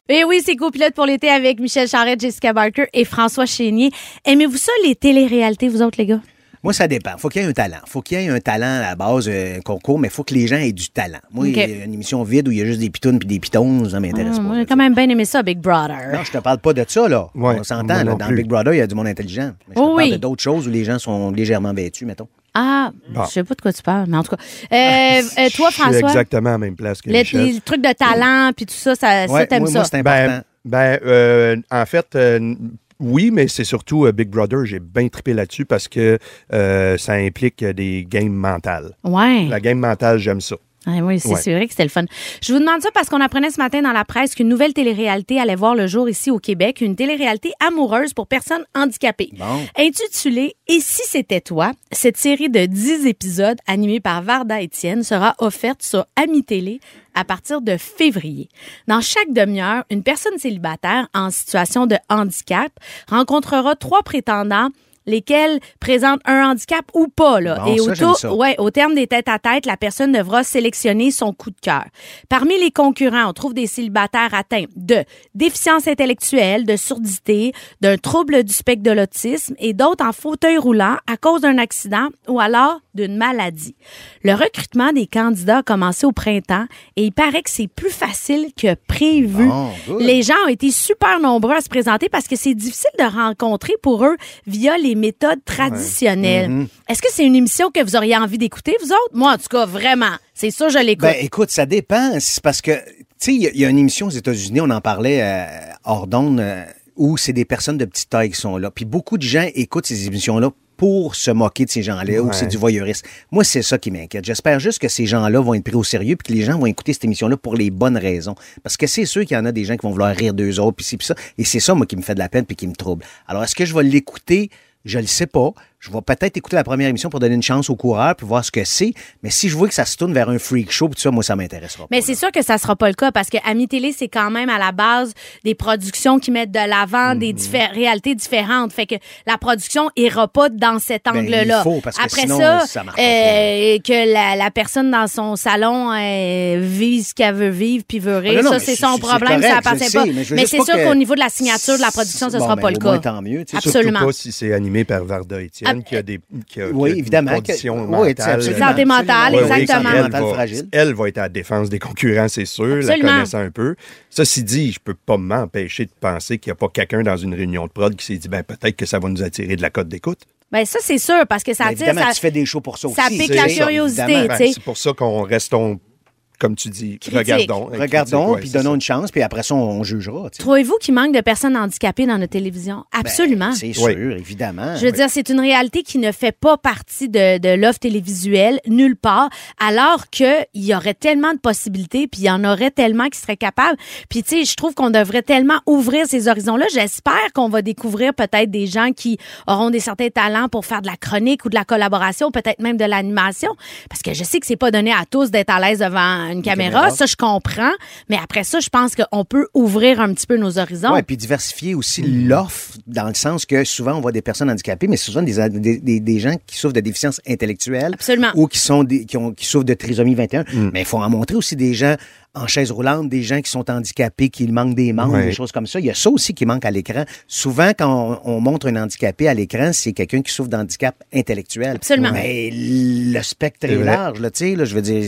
Et oui, c'est copilote pour l'été avec Michel Charette, Jessica Barker et François Chénier. Aimez-vous ça, les téléréalités, vous autres, les gars? Moi, ça dépend. Faut qu'il y ait un talent. Faut qu'il y ait un talent à la base, euh, un concours, mais faut que les gens aient du talent. Moi, OK. il y a une émission vide où il y a juste des pitounes puis des pitons, ça m'intéresse Ah, pas. j'ai quand même bien aimé ça, Big. Brother. Non, je te parle pas de ça, là. Ouais, On s'entend, dans plus. Big Brother, il y a du monde intelligent. Mais je te Oh parle d'autres choses où les gens sont légèrement vêtus, mettons. Ah, Bon. je sais pas de quoi tu parles, mais en tout cas. Euh, euh, toi, Je suis François, exactement à la même place que les, Michel. les trucs de talent puis tout ça, ça, ça Ouais, t'aimes ça? moi, c'est important. Ben, ben euh, en fait, euh, oui, mais c'est surtout euh, Big Brother. J'ai bien trippé là-dessus parce que euh, ça implique des games mentales. ouais. La game mentale, j'aime ça. Ah oui, c'est Ouais. vrai que c'était le fun. Je vous demande ça parce qu'on apprenait ce matin dans la presse qu'une nouvelle télé-réalité allait voir le jour ici au Québec, une télé-réalité amoureuse pour personnes handicapées. Bon. Intitulée Et si c'était toi, cette série de 10 épisodes animée par Varda Étienne sera offerte sur Ami Télé à partir de février. Dans chaque demi-heure, une personne célibataire en situation de handicap rencontrera trois prétendants lesquels présentent un handicap ou pas. Là. Bon, Et ça, au, ça. ouais, au terme des têtes-à-tête, la personne devra sélectionner son coup de cœur. Parmi les concurrents, on trouve des célibataires atteints de déficience intellectuelle, de surdité, d'un trouble du spectre de l'autisme et d'autres en fauteuil roulant à cause d'un accident ou alors d'une maladie. Le recrutement des candidats a commencé au printemps et il paraît que c'est plus facile que prévu. Les gens ont été super nombreux à se présenter parce que c'est difficile de rencontrer pour eux via les méthodes traditionnelles. Mm-hmm. Est-ce que c'est une émission que vous auriez envie d'écouter, vous autres? Moi, en tout cas, vraiment. C'est sûr, je l'écoute. Ben, écoute, ça dépend. C'est parce que, tu sais, il y, a- il y a une émission aux États-Unis, on en parlait euh, hors d'onde, euh, où c'est des personnes de petite taille qui sont là. Puis beaucoup de gens écoutent ces émissions-là pour se moquer de ces gens-là ou c'est du voyeurisme. Moi, c'est ça qui m'inquiète. J'espère juste que ces gens-là vont être pris au sérieux puis que les gens vont écouter cette émission-là pour les bonnes raisons. Parce que c'est sûr qu'il y en a des gens qui vont vouloir rire d'eux autres puis ci puis ça. Et c'est ça, moi, qui me fait de la peine puis qui me trouble. Alors, est-ce que je vais l'écouter? Je le sais pas. Je vais peut-être écouter la première émission pour donner une chance aux coureurs puis voir ce que c'est. Mais si je vois que ça se tourne vers un freak show, tout ça, moi, ça m'intéressera pas. Mais c'est sûr que ça sera pas le cas parce que Ami Télé, c'est quand même à la base des productions qui mettent de l'avant des Mhm. diffé- réalités différentes. Fait que la production ira pas dans cet Ben, angle-là. il faut, parce que Après sinon, ça, ça marche pas. euh, que la, la personne dans son salon euh, vise ce qu'elle veut vivre puis veut rire, Ah, non, non, ça, c'est son problème, correct, ça appartient pas. mais c'est sûr qu'au niveau de la signature de la production, ce Bon, sera ben, pas le au moins, cas. tant mieux. Absolument. Surtout pas si c'est animé par Varda Étienne, Qui a des qui a, Oui, qui a des évidemment, conditions oui, mentales. absolument. Santé mentale, exactement. elle, Mentale va, fragile. elle va être à la défense des concurrents, c'est sûr, la Absolument. connaissant un peu. Ceci dit, je peux pas m'empêcher de penser qu'il n'y a pas quelqu'un dans une réunion de prod qui s'est dit ben peut-être que ça va nous attirer de la cote d'écoute. Ben ça, c'est sûr, parce que ça attire... évidemment, Ça, tu fais des shows pour ça ça aussi. pique tu la curiosité, tu sais. Ben, c'est pour ça qu'on restons comme tu dis, Critique. regardons. euh, Regardons, puis donnons ça. une chance, puis après ça, on, on jugera. tu sais. Trouvez-vous qu'il manque de personnes handicapées dans notre télévision? Absolument. Ben, C'est sûr, Oui. évidemment. Je veux dire, c'est une réalité qui ne fait pas partie de, de l'offre télévisuelle nulle part, alors qu'il y aurait tellement de possibilités, puis il y en aurait tellement qui seraient capables. Puis, tu sais, je trouve qu'on devrait tellement ouvrir ces horizons-là. J'espère qu'on va découvrir peut-être des gens qui auront des certains talents pour faire de la chronique ou de la collaboration, peut-être même de l'animation, parce que je sais que c'est pas donné à tous d'être à l'aise devant une caméra. caméra. Ça, je comprends. Mais après ça, je pense qu'on peut ouvrir un petit peu nos horizons. Oui, puis diversifier aussi l'offre, dans le sens que souvent, on voit des personnes handicapées, mais souvent des, des, des- des gens qui souffrent de déficience intellectuelle. Absolument. Ou qui, sont des, qui, ont, qui souffrent de trisomie 21. Mais il faut en montrer aussi des gens en chaise roulante, des gens qui sont handicapés, qui manquent des membres, Ouais. des choses comme ça. Il y a ça aussi qui manque à l'écran. Souvent, quand on, on montre un handicapé à l'écran, c'est quelqu'un qui souffre d'handicap intellectuel. Absolument. Mais le spectre est, large, là, tu sais. là, Je veux dire,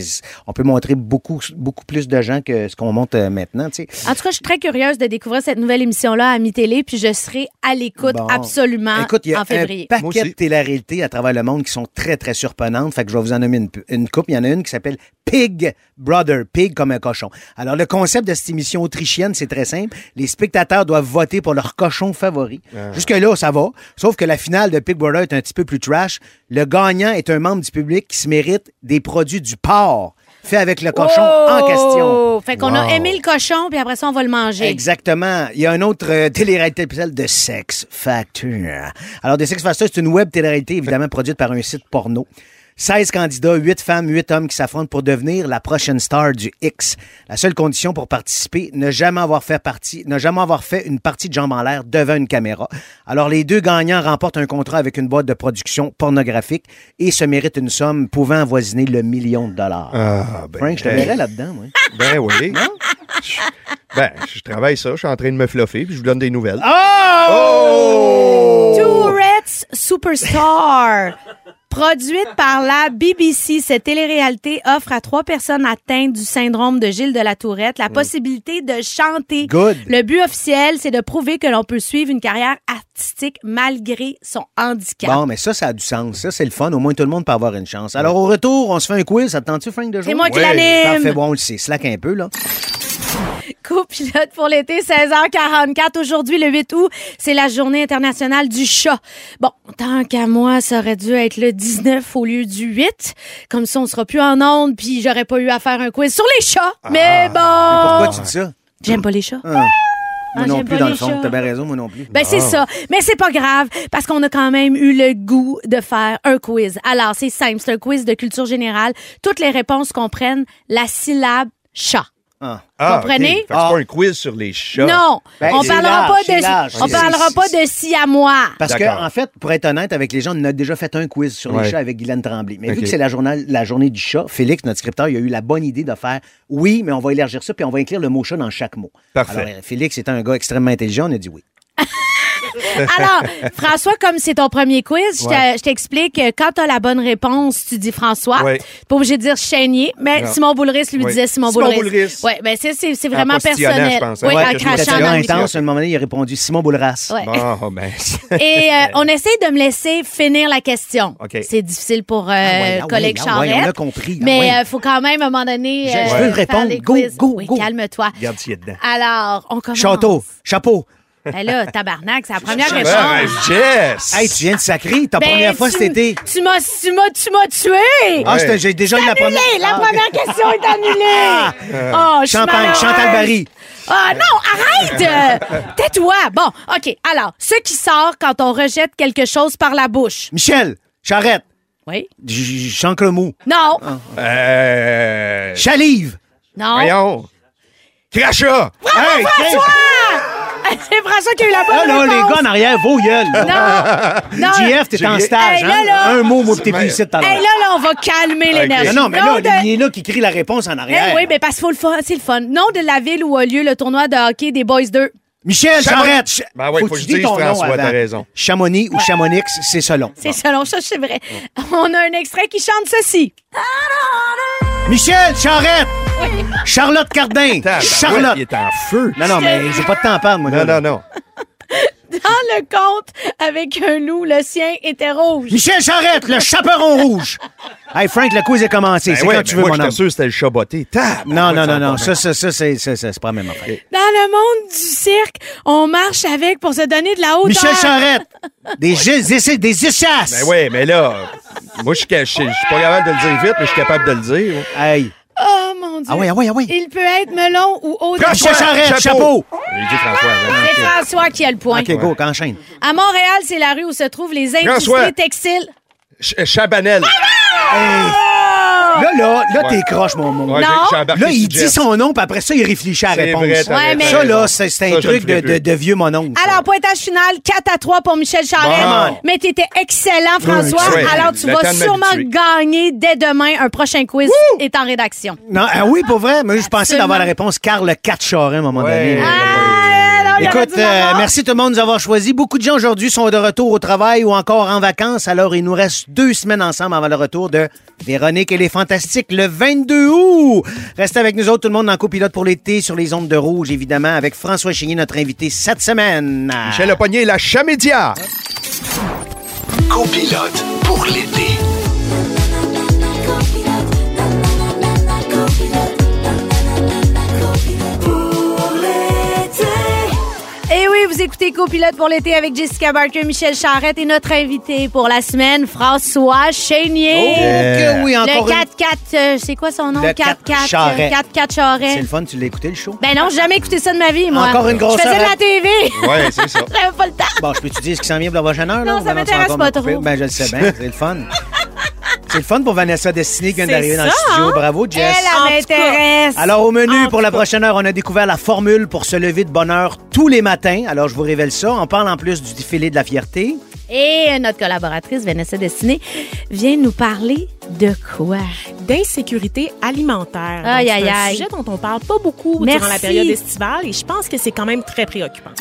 on peut montrer beaucoup, beaucoup plus de gens que ce qu'on montre euh, maintenant, tu sais. En tout cas, je suis très curieuse de découvrir cette nouvelle émission-là à mi-télé, puis je serai à l'écoute Bon. absolument Écoute, il y a en février. un paquet de aussi. télé-réalités à travers le monde qui sont très, très surprenantes. Fait que je vais vous en nommer une, une coupe. Il y en a une qui s'appelle Pig Brother, Pig comme un cochon. Alors, le concept de cette émission autrichienne, c'est très simple. Les spectateurs doivent voter pour leur cochon favori. Ah. Jusque-là, ça va. Sauf que la finale de Pig Brother est un petit peu plus trash. Le gagnant est un membre du public qui se mérite des produits du porc fait avec le cochon en question. Oh! Fait qu'on a aimé le cochon, puis après ça, on va le manger. Exactement. Il y a un autre euh, télé-réalité spéciale de Sex Factor. Alors, The Sex Factor, c'est une web télé-réalité, évidemment, produite par un site porno. 16 candidats, 8 femmes, 8 hommes qui s'affrontent pour devenir la prochaine star du X. La seule condition pour participer, ne jamais avoir fait partie, ne jamais avoir fait une partie de jambes en l'air devant une caméra. Alors, les deux gagnants remportent un contrat avec une boîte de production pornographique et se méritent une somme pouvant avoisiner le million de dollars. Ah, ben, Frank, je te hey. verrais là-dedans, moi. Ben oui. Je- Ben, je travaille ça, je suis en train de me fluffer, puis je vous donne des nouvelles. Oh! Tourette's Superstar. Produite par la BBC, cette télé-réalité offre à trois personnes atteintes du syndrome de Gilles de la Tourette la possibilité de chanter. Good. Le but officiel, c'est de prouver que l'on peut suivre une carrière artistique malgré son handicap. Bon, mais ça, ça a du sens. Ça, c'est le fun. Au moins, tout le monde peut avoir une chance. Alors, au retour, on se fait un quiz. Ça te tente-tu, Frank, de jouer? C'est moi qui l'anime. Parfait. Bon, on le sait. Slack un peu, là. Co-pilote pour l'été, 16h44. Aujourd'hui, le 8 août, c'est la journée internationale du chat. Bon, tant qu'à moi, ça aurait dû être le 19 au lieu du 8. Comme ça, on sera plus en onde, puis j'aurais pas eu à faire un quiz sur les chats. Mais bon! Pourquoi tu dis ça? J'aime pas les chats. Moi Ah, non plus, dans les le fond. chats. T'as bien raison, moi non plus. Ben, c'est ça. Mais c'est pas grave, parce qu'on a quand même eu le goût de faire un quiz. Alors, c'est simple. C'est un quiz de culture générale. Toutes les réponses comprennent la syllabe chat. Ah. Ah, comprenez? ok. Fait que c'est pas un quiz sur les chats. Non, Ben, on c'est parlera large, pas c'est de, large. on Ok. parlera pas de si à moi. Parce que, D'accord. en fait, pour être honnête avec les gens, on a déjà fait un quiz sur les chats avec Guylaine Tremblay. Mais vu Ok. que c'est la journée, la journée du chat, Félix, notre scripteur, il a eu la bonne idée de faire oui, mais on va élargir ça, puis on va inclure le mot chat dans chaque mot. Parfait. Alors, euh, Félix étant un gars extrêmement intelligent, on a dit oui. Alors, François, comme c'est ton premier quiz, je t'explique, euh, quand tu as la bonne réponse, tu dis François. Ouais. T'es Pas obligé de dire Chénier, mais Non. Simon Boulris lui Oui. disait Simon, Simon Boulris. Boulris. Ouais, ben c'est c'est- c'est vraiment personnel. je pense, hein. Oui, Ouais, en crachant dans intense, à un moment donné, il a répondu Simon Boulras. Ouais. Bon, ben. Et euh, on essaie de me laisser finir la question. OK. C'est difficile pour euh, Ah ouais, ah collègue ah ouais, Charette. on a compris. Ah mais ouais. euh, faut quand même, à un moment donné... Je- je veux répondre. Go, go, oui, go. calme-toi. Regarde s'il y a dedans. Alors, on commence. Château, chapeau. Ben là, tabarnak, c'est la première réponse. Jess! Hey, tu viens de sacrer ta Ben, première fois tu- cet été. Tu m'as, tu m'as, tu m'as tué! Ah, j'ai déjà eu la première. Annulé! La Ah, première question est annulée! Oh, je suis Champagne, malheureuse. Chantal Barry. Ah non, arrête! Euh, Tais-toi! Bon, OK. Alors, ce qui sort quand on rejette quelque chose par la bouche. Michel, Charrette, Oui? J- Chancremou, Non! Euh. Chalive. Non! Voyons! Crachat! Hey! C'est François qui a eu la bonne Là, là, les réponse. gars en arrière, vos gueules. Non! Non! JF, t'es en Hey, stage, là, hein? là. Un mot, moi, t'es plus ici tout à Hey, là, là, on va calmer l'énergie. Non, non, mais Nom là, de- il est là qui crie la réponse en arrière. Eh oui, mais parce qu'il faut le fun, c'est le fun. Nom de la ville où a lieu le tournoi de hockey des Boys 2. Michel, Chamonix. Ch- Ben ouais, faut que tu je dises dise François, t'as raison. Chamonix ou Chamonix, c'est selon. C'est selon ça, c'est vrai. On a un extrait qui chante ceci. Michel, Charrette. Charlotte Cardin. Charlotte. Il est en feu. Non, non, mais j'ai pas de temps à perdre, moi. Non, non, non. Dans le conte avec un loup, le sien était rouge. Michel Charette, le chaperon rouge. Hey, Frank, le quiz est commencé. Ben c'est ouais, quand tu mais veux, moi, mon homme. sûr c'était le chaboté. Non, non, non, non. ça Ça, ça, ça, c'est, pas la même affaire. Dans le monde du cirque, on marche avec pour se donner de la hauteur. Michel Charette, des, des, des échasses. Ben oui, mais là, moi, je suis caché. Je suis pas capable de le dire vite, mais je suis capable de le dire. Hey. Oh mon Dieu. Ah oui, ah oui, ah oui. Il peut être melon ou autre. Michel Charette, chapeau. J'ai dit François. avant. C'est François qui a le point. OK, go, enchaîne. À Montréal, c'est la rue où se trouvent les industries François. textiles. Ch- Chabanel. Là, là, là, Ouais. t'es croche, mon mon. Ouais, j'ai- Non. j'ai embarqué Là, sur il dit Jeff. son nom, puis après ça, il réfléchit à la C'est réponse. vrai, t'as Ouais, raison. mais- Ça, là, c'est c'est un Ça, je le truc de, ferai de, plus. de vieux mononcle. ça. Alors, pointage final, 4 à 3 pour Michel Charette. Bon. Mais t'étais excellent, François. Ouais, Alors, tu le vas temps de sûrement m'habituer. gagner dès demain. Un prochain quiz est en rédaction. Non, ah oui, pour vrai. Mais je pensais Absolument. d'avoir la réponse Carl 4 Charest à un moment Ouais. donné. Ah, Écoute, euh, merci tout le monde de nous avoir choisis. Beaucoup de gens aujourd'hui sont de retour au travail ou encore en vacances. Alors, il nous reste deux semaines ensemble avant le retour de Véronique et les Fantastiques le 22 août. Restez avec nous autres, tout le monde, dans copilote pour l'été sur les ondes de rouge, évidemment, avec François Chigny, notre invité cette semaine. Michel Le Poignet, la Chamédia. Copilote pour l'été. Vous écoutez Copilote pour l'été avec Jessica Barker, Michel Charrette et notre invité pour la semaine, François Chénier. Oh, que oui, encore le une- 4-4, euh, c'est quoi son nom? Le 4-4 Charret. 4-4 C'est Charret. le fun, tu l'as écouté, le show? Ben non, j'ai jamais écouté ça de ma vie, moi. Encore une grosse Je faisais de la TV. Ouais, c'est ça. J'avais pas le temps. Bon, je peux te dire ce qui s'en vient pour la prochaine heure? là? Non, ça m'intéresse pas trop. Ben, je le sais bien, c'est le fun. C'est le fun pour Vanessa Destiné qui vient d'arriver dans le studio. hein? Bravo, Jess. Elle, elle m'intéresse. Alors, au menu, En pour la prochaine heure, on a découvert la formule pour se lever de bonne heure tous les matins. Alors, je vous révèle ça. On parle en plus du défilé de la fierté. Et notre collaboratrice, Vanessa Destiné, vient nous parler de quoi? d'insécurité alimentaire. Aïe, Donc, aïe, c'est un aïe. sujet dont on parle pas beaucoup Merci. durant la période estivale et je pense que c'est quand même très préoccupant.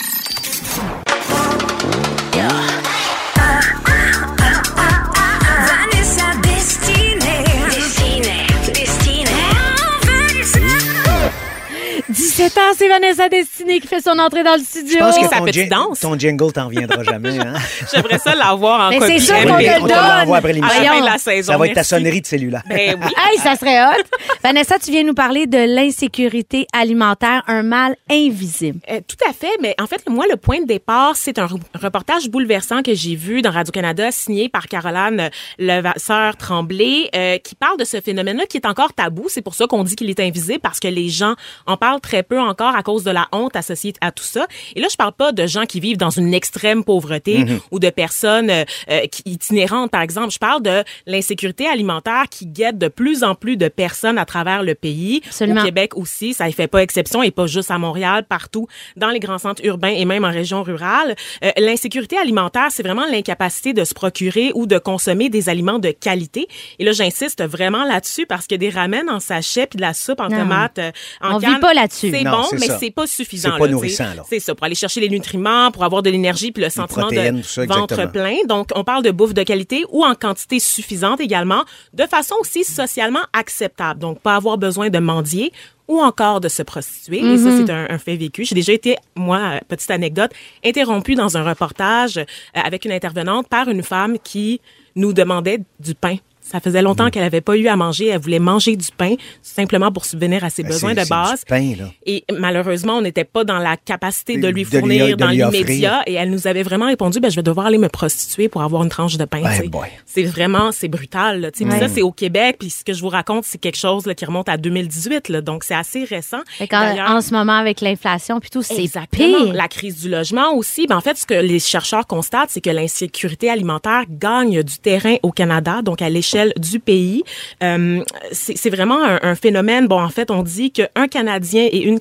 17 ans, c'est Vanessa Destiné qui fait son entrée dans le studio. Je pense que ton, petite danse. ton jingle t'en reviendra jamais. Hein? J'aimerais ça l'avoir en Mais copie. c'est sûr MP3. qu'on te le on te l'envoie donne. après l'émission. La fin de Voyons. la saison. Ça va être ta sonnerie de cellulaire. Ben oui. Hey, ça serait hot. Vanessa, tu viens nous parler de l'insécurité alimentaire, un mal invisible. Euh, tout à fait, mais en fait, moi, le point de départ, c'est un re- reportage bouleversant que j'ai vu dans Radio-Canada, signé par Caroline Levasseur Tremblay, euh, qui parle de ce phénomène-là qui est encore tabou. C'est pour ça qu'on dit qu'il est invisible, parce que les gens en parlent très peu encore à cause de la honte associée à tout ça. Et là, je parle pas de gens qui vivent dans une extrême pauvreté ou de personnes euh, euh, qui- itinérantes, par exemple. Je parle de l'insécurité alimentaire qui guette de plus en plus de personnes à travers le pays. Absolument. Au Québec aussi, ça ne fait pas exception et pas juste à Montréal, partout dans les grands centres urbains et même en région rurale. Euh, L'insécurité alimentaire, c'est vraiment l'incapacité de se procurer ou de consommer des aliments de qualité. Et là, j'insiste vraiment là-dessus parce que des ramen en sachet puis de la soupe en Non. tomate euh, en On vit canne, pas là-dessus. C'est bon, mais c'est pas suffisant. C'est pas là, nourrissant, là. C'est ça, pour aller chercher les nutriments, pour avoir de l'énergie puis le sentiment de ça, ventre plein. Donc, on parle de bouffe de qualité ou en quantité suffisante également, de façon aussi socialement acceptable. Donc, pas avoir besoin de mendier ou encore de se prostituer. Et ça, c'est un, un fait vécu. J'ai déjà été, moi, petite anecdote, interrompue dans un reportage euh, avec une intervenante par une femme qui nous demandait du pain. Ça faisait longtemps Mm. qu'elle n'avait pas eu à manger. Elle voulait manger du pain simplement pour subvenir à ses Ben, besoins de base. du pain, là. Et malheureusement, on n'était pas dans la capacité de lui De lui- fournir de dans l'immédiat. Et elle nous avait vraiment répondu, ben, je vais devoir aller me prostituer pour avoir une tranche de pain. Ben. C'est vraiment, c'est brutal. là. Ça, c'est au Québec. Puis ce que je vous raconte, c'est quelque chose là, qui remonte à 2018. Là, donc, c'est assez récent. D'ailleurs- en ce moment, avec l'inflation, puis tout, c'est pire. La crise du logement aussi. Ben, en fait, ce que les chercheurs constatent, c'est que l'insécurité alimentaire gagne du terrain au Canada, donc à l'échelle du pays. Euh, c'est vraiment un, phénomène. Bon, en fait, on dit qu'un Canadien et une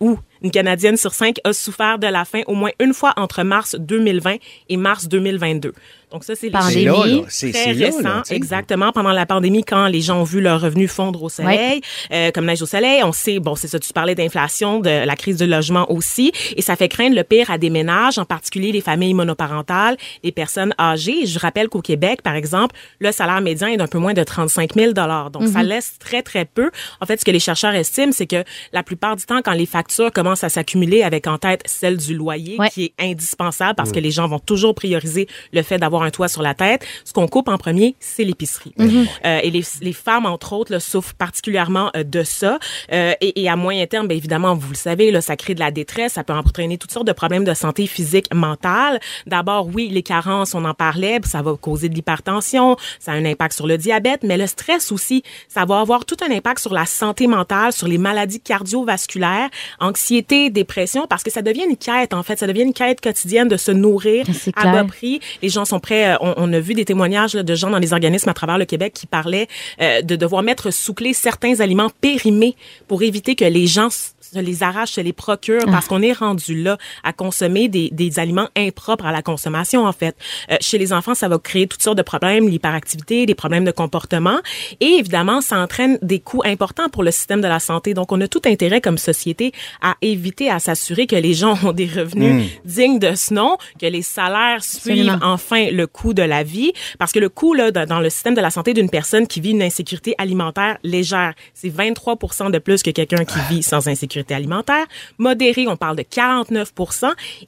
ou une Canadienne sur cinq a souffert de la faim au moins une fois entre mars 2020 et mars 2022. Donc ça, c'est les Pandémie. C'est très récent, là, exactement, pendant la pandémie, quand les gens ont vu leurs revenus fondre au soleil, euh, comme neige au soleil. On sait, bon, c'est ça, tu parlais d'inflation, de la crise du logement aussi, et ça fait craindre le pire à des ménages, en particulier les familles monoparentales, les personnes âgées. Je rappelle qu'au Québec, par exemple, le salaire médian est d'un peu moins de 35 000 Donc, ça laisse très, très peu. En fait, ce que les chercheurs estiment, c'est que la plupart du temps, quand les factures factures commencent à s'accumuler avec en tête celle du loyer, Ouais. qui est indispensable parce que les gens vont toujours prioriser le fait d'avoir un toit sur la tête. Ce qu'on coupe en premier, c'est l'épicerie. Euh, et les, les femmes, entre autres, là, souffrent particulièrement euh, de ça. Euh, et, et à moyen terme, bien évidemment, vous le savez, là, ça crée de la détresse, ça peut entraîner toutes sortes de problèmes de santé physique, mentale. D'abord, oui, les carences, on en parlait, ça va causer de l'hypertension, ça a un impact sur le diabète, mais le stress aussi, ça va avoir tout un impact sur la santé mentale, sur les maladies cardiovasculaires, anxiété, dépression, parce que ça devient une quête, en fait, ça devient une quête quotidienne de se nourrir à bas prix. Les gens sont prêts. euh, On, on a vu des témoignages là, de gens dans les organismes à travers le Québec qui parlaient euh, de devoir mettre sous clé certains aliments périmés pour éviter que les gens se les arrachent, se les procurent, parce qu'on est rendu là à consommer des, des aliments impropres à la consommation, en fait. Euh, chez les enfants, ça va créer toutes sortes de problèmes, l'hyperactivité, des problèmes de comportement. Et évidemment, ça entraîne des coûts importants pour le système de la santé. Donc, on a tout intérêt comme société à éviter, à s'assurer que les gens ont des revenus dignes de ce nom, que les salaires suivent Absolument. enfin le coût de la vie. Parce que le coût, là, dans dans le système de la santé d'une personne qui vit une insécurité alimentaire légère, c'est 23 de plus que quelqu'un qui vit sans insécurité alimentaire. Modéré, on parle de 49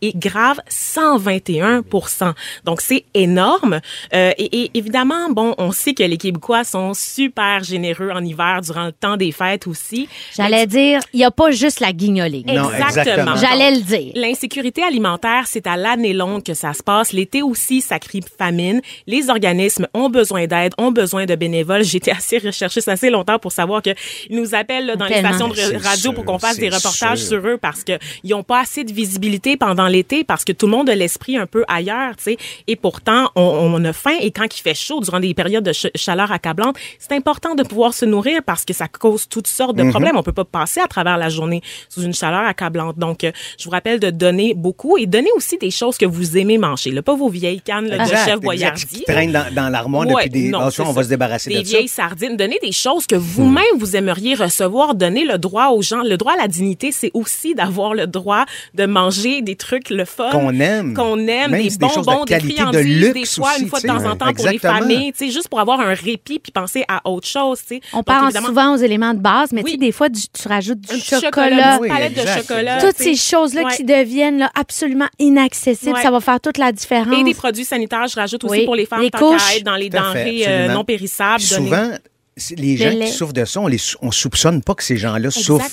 et grave, 121 Donc, c'est énorme. Euh, et, et évidemment, bon, on sait que les Québécois sont super généreux en hiver durant le temps des fêtes aussi. J'allais dire, il n'y a pas juste la guignoling. Non, exactement. J'allais le dire. L'insécurité alimentaire, c'est à l'année longue que ça se passe. L'été aussi, ça crie famine. Les organismes ont besoin d'aide, ont besoin de bénévoles. Été assez recherchiste assez longtemps pour savoir que ils nous appellent là, dans Tellement. les stations de radio pour qu'on fasse des reportages sûr. sur eux parce que ils ont pas assez de visibilité pendant l'été parce que tout le monde a l'esprit un peu ailleurs, tu sais. Et pourtant, on, on a faim et quand il fait chaud durant des périodes de ch- chaleur accablante, c'est important de pouvoir se nourrir parce que ça cause toutes sortes Mhm. de problèmes. On peut pas passer à travers la journée sous une chaleur accablante. Donc, euh, je vous rappelle de donner beaucoup et donner aussi des choses que vous aimez manger. Là, pas vos vieilles cannes là, de chef exact, boyardi. qui traînent dans, dans l'armoire Ouais, depuis des... non, on va se débarrasser des de ça. Hmm. vieilles sardines. Donner des choses que vous-même vous aimeriez recevoir. Donner le droit aux gens. Le droit à la dignité, c'est aussi d'avoir le droit de manger des trucs le fun. Qu'on aime. Qu'on aime. Même des si des choses bonbons, des qualité, de friandises, luxe des fois, aussi, une fois de temps en temps pour les familles. Tu sais, juste pour avoir un répit puis penser à autre chose, tu sais. On évidemment, souvent aux éléments de base, mais Oui. tu sais, des fois, du- tu rajoutes du un chocolat. chocolat, une Oui, palette de chocolat. Toutes ces choses-là Ouais. qui deviennent là, absolument inaccessibles, Ouais. ça va faire toute la différence. Et des produits sanitaires, je rajoute aussi Oui. pour les femmes, Les couches. être dans les denrées euh, non périssables. Souvent, les gens lait. qui souffrent de ça, on, on soupçonne pas que ces gens-là souffrent.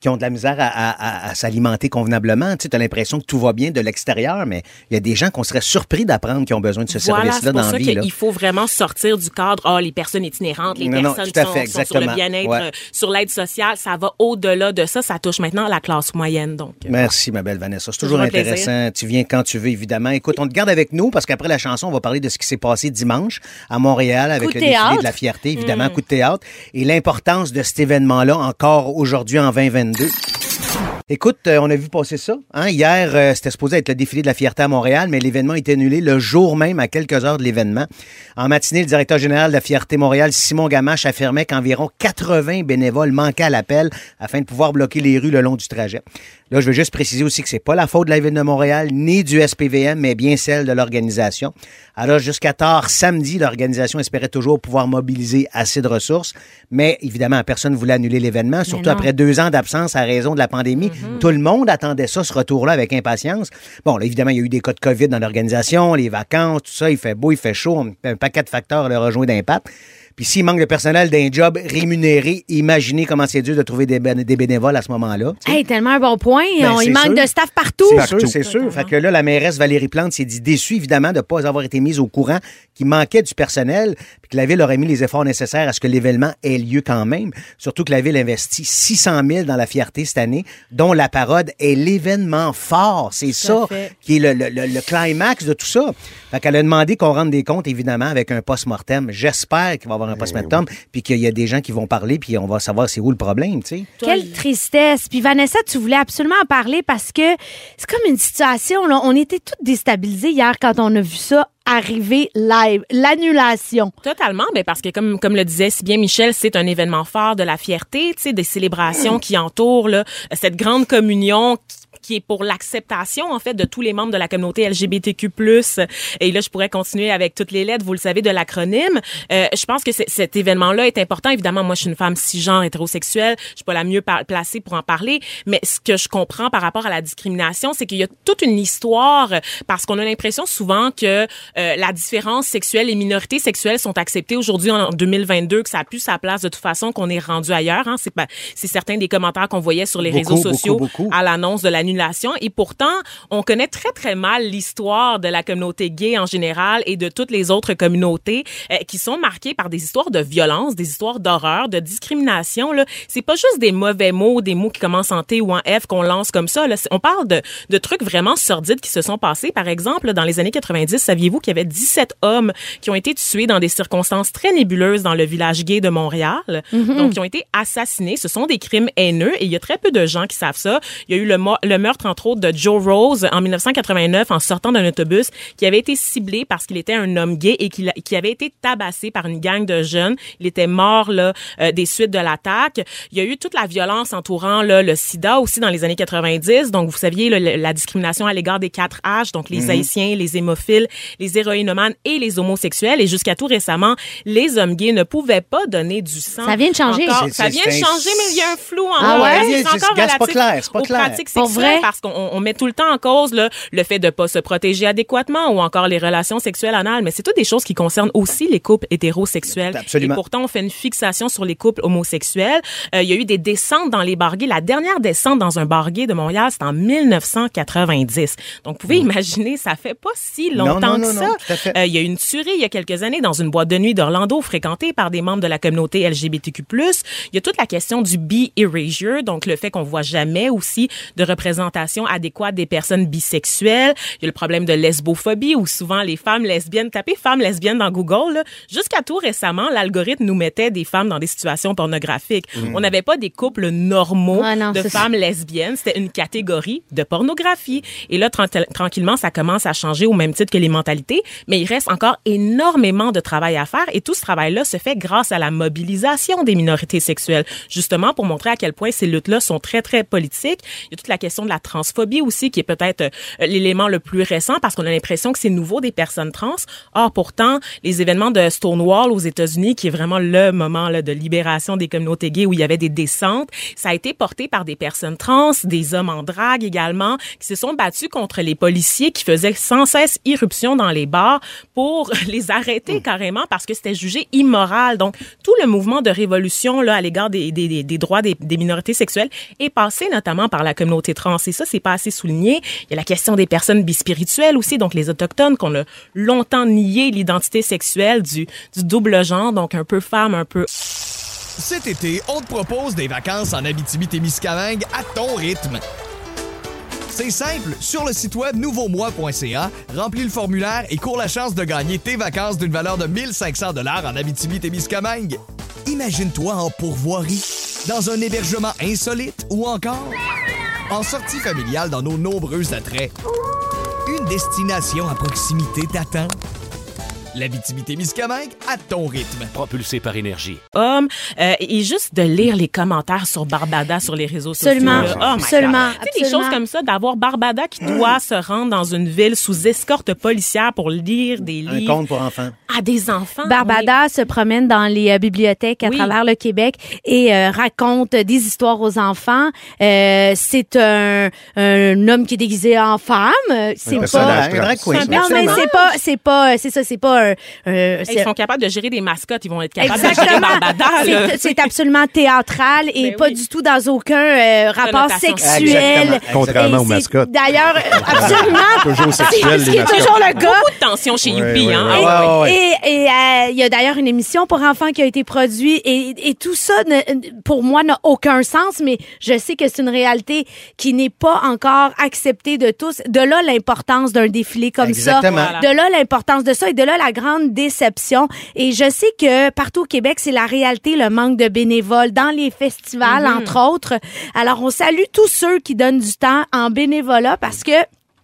Qui ont de la misère à, à- à- à s'alimenter convenablement. Tu as l'impression que tout va bien de l'extérieur, mais il y a des gens qu'on serait surpris d'apprendre qui ont besoin de ce Voilà, service-là c'est pour dans la ça vie. là. qu'il faut vraiment sortir du cadre. Ah, les personnes itinérantes, les Non, personnes qui sont, sont sur le bien-être, Ouais. euh, sur l'aide sociale, ça va au-delà de ça. Ça touche maintenant la classe moyenne. Donc, euh, Merci, ma belle Vanessa. C'est toujours plaisir. intéressant. Tu viens quand tu veux, évidemment. Écoute, on te garde avec nous parce qu'après la chanson, on va parler de ce qui s'est passé dimanche à Montréal avec Coup le défilé de la fierté, Mm. Coup de théâtre, et l'importance de cet événement-là encore aujourd'hui en 2022. Écoute, euh, on a vu passer ça. Hein? Hier, euh, c'était supposé être le défilé de la fierté à Montréal, mais l'événement été annulé le jour même, à quelques heures de l'événement. En matinée, le directeur général de la fierté Montréal, Simon Gamache, affirmait qu'environ 80 bénévoles manquaient à l'appel afin de pouvoir bloquer les rues le long du trajet. Là, je veux juste préciser aussi que c'est pas la faute de la ville de Montréal ni du SPVM, mais bien celle de l'organisation. Alors, jusqu'à tard samedi, l'organisation espérait toujours pouvoir mobiliser assez de ressources, mais évidemment, personne ne voulait annuler l'événement, surtout après deux ans d'absence à raison de la pandémie. Tout le monde attendait ça, ce retour-là, avec impatience. Bon, là, évidemment, il y a eu des cas de COVID dans l'organisation, les vacances, tout ça. Il fait beau, il fait chaud. Un paquet de facteurs le rejoint d'impact. Puis s'il manque de personnel d'un job rémunéré, imaginez comment c'est dur de trouver des, béné- des bénévoles à ce moment-là. Hey, tellement un bon point. Ben, On- c'est il manque sûr. de staff partout. C'est sûr, c'est sûr. Fait que là, la mairesse Valérie Plante s'est dit déçue, évidemment, de ne pas avoir été mise au courant qu'il manquait du personnel, puis que la Ville aurait mis les efforts nécessaires à ce que l'événement ait lieu quand même. Surtout que la Ville investit 600 000 dans la fierté cette année, dont la parade est l'événement fort. C'est ça fait. qui est le, le- le- le climax de tout ça. Fait qu'elle a demandé qu'on rende des comptes, évidemment, avec un post-mortem. J'espère qu'il va y avoir un post-mortem, puis qu'il y a des gens qui vont parler, puis on va savoir c'est où le problème, tu sais. Quelle tristesse. Puis Vanessa, tu voulais absolument en parler parce que c'est comme une situation. Là, on était toutes déstabilisées hier quand on a vu ça arriver live. L'annulation. Totalement, ben parce que comme comme le disait si bien Michel, c'est un événement fort de la fierté, tu sais, des célébrations qui entourent là, cette grande communion qui qui est pour l'acceptation en fait de tous les membres de la communauté LGBTQ+. Et là, je pourrais continuer avec toutes les lettres, vous le savez, de l'acronyme. Euh, je pense que cet événement-là est important. Évidemment, moi, je suis une femme cisgenre hétérosexuelle. Je suis pas la mieux placée pour en parler, mais ce que je comprends par rapport à la discrimination, c'est qu'il y a toute une histoire parce qu'on a l'impression souvent que euh, la différence sexuelle, les minorités sexuelles sont acceptées aujourd'hui en 2022, que ça a plus sa place de toute façon, qu'on est rendu ailleurs. Hein. C'est pas, c'est certains des commentaires qu'on voyait sur les Beaucoup, réseaux sociaux beaucoup, beaucoup. à l'annonce de Et pourtant, on connaît très, très mal l'histoire de la communauté gay en général et de toutes les autres communautés euh, qui sont marquées par des histoires de violence, des histoires d'horreur, de discrimination. Là. C'est pas juste des mauvais mots, des mots qui commencent en T ou en F qu'on lance comme ça. Là. On parle de, de trucs vraiment sordides qui se sont passés. Par exemple, dans les années 90, saviez-vous qu'il y avait 17 hommes qui ont été tués dans des circonstances très nébuleuses dans le village gay de Montréal? Donc, qui ont été assassinés. Ce sont des crimes haineux et il y a très peu de gens qui savent ça. Il y a eu le, le meurtre, entre autres, de Joe Rose en 1989 en sortant d'un autobus qui avait été ciblé parce qu'il était un homme gay et qui avait été tabassé par une gang de jeunes. Il était mort là, euh, des suites de l'attaque. Il y a eu toute la violence entourant là, le sida aussi dans les années 90. Donc, vous saviez, là, la discrimination à l'égard des quatre H, donc les haïtiens, les hémophiles, les héroïnomanes et les homosexuels. Et jusqu'à tout récemment, les hommes gays ne pouvaient pas donner du sang. Ça vient de changer. Encore. Ça vient de changer, mais il y a un flou en Ah ouais? C'est encore c'est pas relatif clair, c'est pas aux clair. pratiques Pour sexuelles parce qu'on on met tout le temps en cause là, le fait de pas se protéger adéquatement ou encore les relations sexuelles anales. Mais c'est toutes des choses qui concernent aussi les couples hétérosexuels. Absolument. Et pourtant, on fait une fixation sur les couples homosexuels. Euh, il y a eu des descentes dans les bar gays. La dernière descente dans un bar gay de Montréal, c'est en 1990. Donc, vous pouvez imaginer, ça fait pas si longtemps non, que non, ça. non, fait. Euh, il y a eu une tuerie il y a quelques années dans une boîte de nuit d'Orlando fréquentée par des membres de la communauté LGBTQ+. Il y a toute la question du bi-erasure, donc le fait qu'on voit jamais aussi de représentation adéquate des personnes bisexuelles. Il y a le problème de lesbophobie où souvent les femmes lesbiennes, tapez femmes lesbiennes dans Google, là, jusqu'à tout récemment, l'algorithme nous mettait des femmes dans des situations pornographiques. On n'avait pas des couples normaux Ah non, de ça. femmes lesbiennes, c'était une catégorie de pornographie. Et là, tran- tranquillement, ça commence à changer au même titre que les mentalités, mais il reste encore énormément de travail à faire et tout ce travail-là se fait grâce à la mobilisation des minorités sexuelles, justement pour montrer à quel point ces luttes-là sont très, très politiques. Il y a toute la question de la transphobie aussi, qui est peut-être euh, l'élément le plus récent parce qu'on a l'impression que c'est nouveau des personnes trans. Or, pourtant, les événements de Stonewall aux États-Unis, qui est vraiment le moment là, de libération des communautés gays où il y avait des descentes, ça a été porté par des personnes trans, des hommes en drague également, qui se sont battus contre les policiers qui faisaient sans cesse irruption dans les bars pour les arrêter carrément parce que c'était jugé immoral. Donc, tout le mouvement de révolution là à l'égard des, des, des, des droits des, des minorités sexuelles est passé notamment par la communauté trans. Ça, c'est pas assez souligné. Il y a la question des personnes bispirituelles aussi, donc les autochtones qu'on a longtemps nié l'identité sexuelle du, du double genre, donc un peu femme, un peu Cet été, on te propose des vacances en Abitibi-Témiscamingue à ton rythme. C'est simple, sur le site web nouveaumois.ca, remplis le formulaire et cours la chance de gagner tes vacances d'une valeur de 1500 dollars en Abitibi-Témiscamingue. Imagine-toi en pourvoirie, dans un hébergement insolite ou encore en sortie familiale dans nos nombreux attraits. Une destination à proximité t'attend. L'Abitibi-Témiscamingue à ton rythme. Propulsé par énergie. homme euh, et juste de lire les commentaires sur Barbada sur les réseaux sociaux. là. Oh my. God. Tu sais, des choses comme ça, d'avoir Barbada qui doit se rendre dans une ville sous escorte policière pour lire des Un livres conte pour enfants. à des enfants. Barbada se promène dans les euh, bibliothèques à Oui. travers le Québec et euh, raconte des histoires aux enfants. Euh, c'est un, un homme qui est déguisé en femme. C'est Un pas. personnage Un drag queen. C'est un Non, mais personnage. c'est pas, c'est pas, c'est ça, c'est pas un. un- Ils sont capables de gérer des mascottes, ils vont être capables de gérer Exactement. Barbada. C'est- absolument théâtral et Ben pas oui. du tout dans aucun euh, rapport sexuel. Exactement. Contrairement Et aux mascottes. D'ailleurs, euh, absolument. Toujours C'est sexuel, ce qui est toujours le cas. Beaucoup de tension chez Ouais, Youpi, ouais, hein. ouais. Ouais. ouais, ouais. Et et, euh, il y a d'ailleurs une émission pour enfants qui a été produite et, et tout ça, ne- pour moi, n'a aucun sens, mais je sais que c'est une réalité qui n'est pas encore acceptée de tous. De là l'importance d'un défilé comme Exactement. ça. De là l'importance de ça et de là la grande déception. Et je sais que partout au Québec, c'est la réalité, le manque de bénévoles dans les festivals, entre autres. Alors, on salue tous ceux qui donnent du temps en bénévolat parce que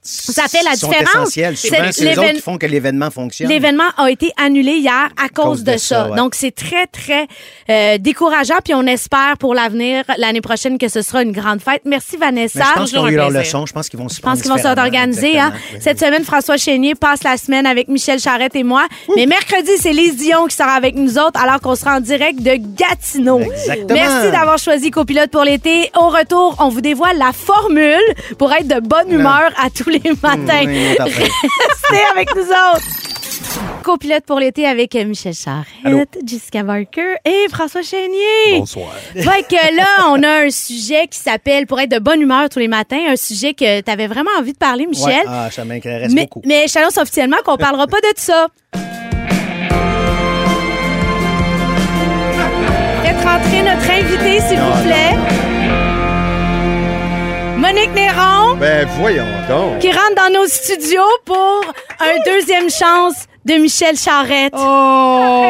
Ça fait la sont différence. C'est- les l'événement- autres qui font que l'événement fonctionne. L'événement a été annulé hier à cause, de, ça. ouais. Donc, c'est très, très euh, décourageant. Puis, on espère pour l'avenir, l'année prochaine, que ce sera une grande fête. Merci, Vanessa. Mais je pense qu'ils ont eu leur leçon. Je pense qu'ils vont se Je pense qu'ils vont s'organiser. Hein? Cette semaine, François Chénier passe la semaine avec Michel Charrette et moi. Mais mercredi, c'est Lise Dion qui sera avec nous autres alors qu'on sera en direct de Gatineau. Exactement. Merci d'avoir choisi Copilote pour l'été. Au retour, on vous dévoile la formule pour être de bonne humeur à tous les matins. oui, t'en prie. Restez avec nous autres. Copilote pour l'été avec Michel Charrette, Jessica Barker et François Chénier. Bonsoir. Fait que là, on a un sujet qui s'appelle Pour être de bonne humeur tous les matins, un sujet que tu avais vraiment envie de parler, Michel. Ouais, ah, ça m'intéresse mais, beaucoup. mais je t'annonce officiellement qu'on parlera pas de ça. Faites rentrer notre invité, s'il vous plaît. Monique Néron, Ben, voyons donc. qui rentre dans nos studios pour un deuxième chance de Michel Charrette. Oh!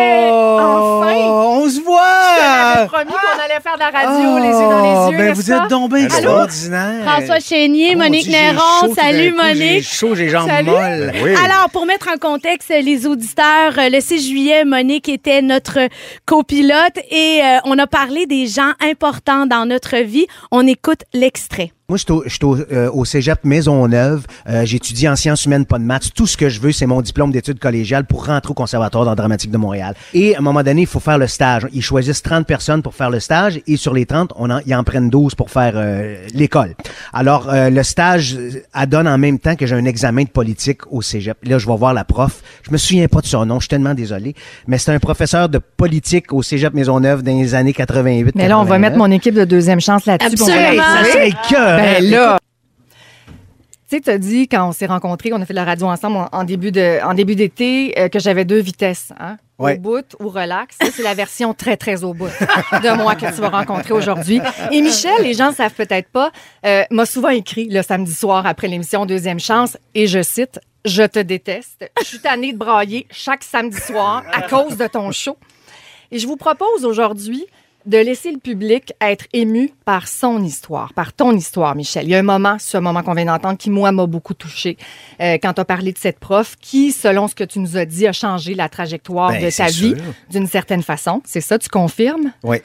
On se voit! promis qu'on allait faire de la radio, les yeux dans les yeux, ben vous êtes donc bien extraordinaire. François Chénier, Oh, Monique Néron, salut coup, J'ai Monique. chaud, j'ai jambes Salut. molles. Ben oui. Alors, pour mettre en contexte les auditeurs, euh, le 6 juillet, Monique était notre copilote et euh, on a parlé des gens importants dans notre vie. On écoute l'extrait. Moi, je suis au, je suis au, euh, au cégep Maisonneuve. Euh, J'étudie en sciences humaines, pas de maths. Tout ce que je veux, c'est mon diplôme d'études collégiales pour rentrer au Conservatoire d'art dramatique de Montréal. Et à un moment donné, il faut faire le stage. Ils choisissent 30 personnes pour faire le stage et sur les 30, on en, ils en prennent 12 pour faire euh, l'école. Alors, euh, le stage adonne en même temps que j'ai un examen de politique au cégep. Là, je vais voir la prof. Je me souviens pas de son nom, je suis tellement désolé. Mais c'est un professeur de politique au cégep Maisonneuve dans les années 88. Mais là, on va mettre mon équipe de deuxième chance là-dessus. Absolument. Écœurant. Ben là. Tu sais, tu as dit quand on s'est rencontrés, qu'on a fait de la radio ensemble en, en début de en début d'été, euh, que j'avais deux vitesses, hein? Ouais. Au bout ou relax. Ça, c'est la version très, très au bout de moi que tu vas rencontrer aujourd'hui. Et Michel, les gens ne savent peut-être pas, euh, m'a souvent écrit le samedi soir après l'émission Deuxième Chance, et je cite, Je te déteste. Je suis tannée de brailler chaque samedi soir à cause de ton show. Et je vous propose aujourd'hui de laisser le public être ému par son histoire, par ton histoire, Michel. Il y a un moment, ce moment qu'on vient d'entendre, qui, moi, m'a beaucoup touché euh, quand tu as parlé de cette prof qui, selon ce que tu nous as dit, a changé la trajectoire Ben, de ta vie d'une certaine façon. C'est ça, tu confirmes? Oui,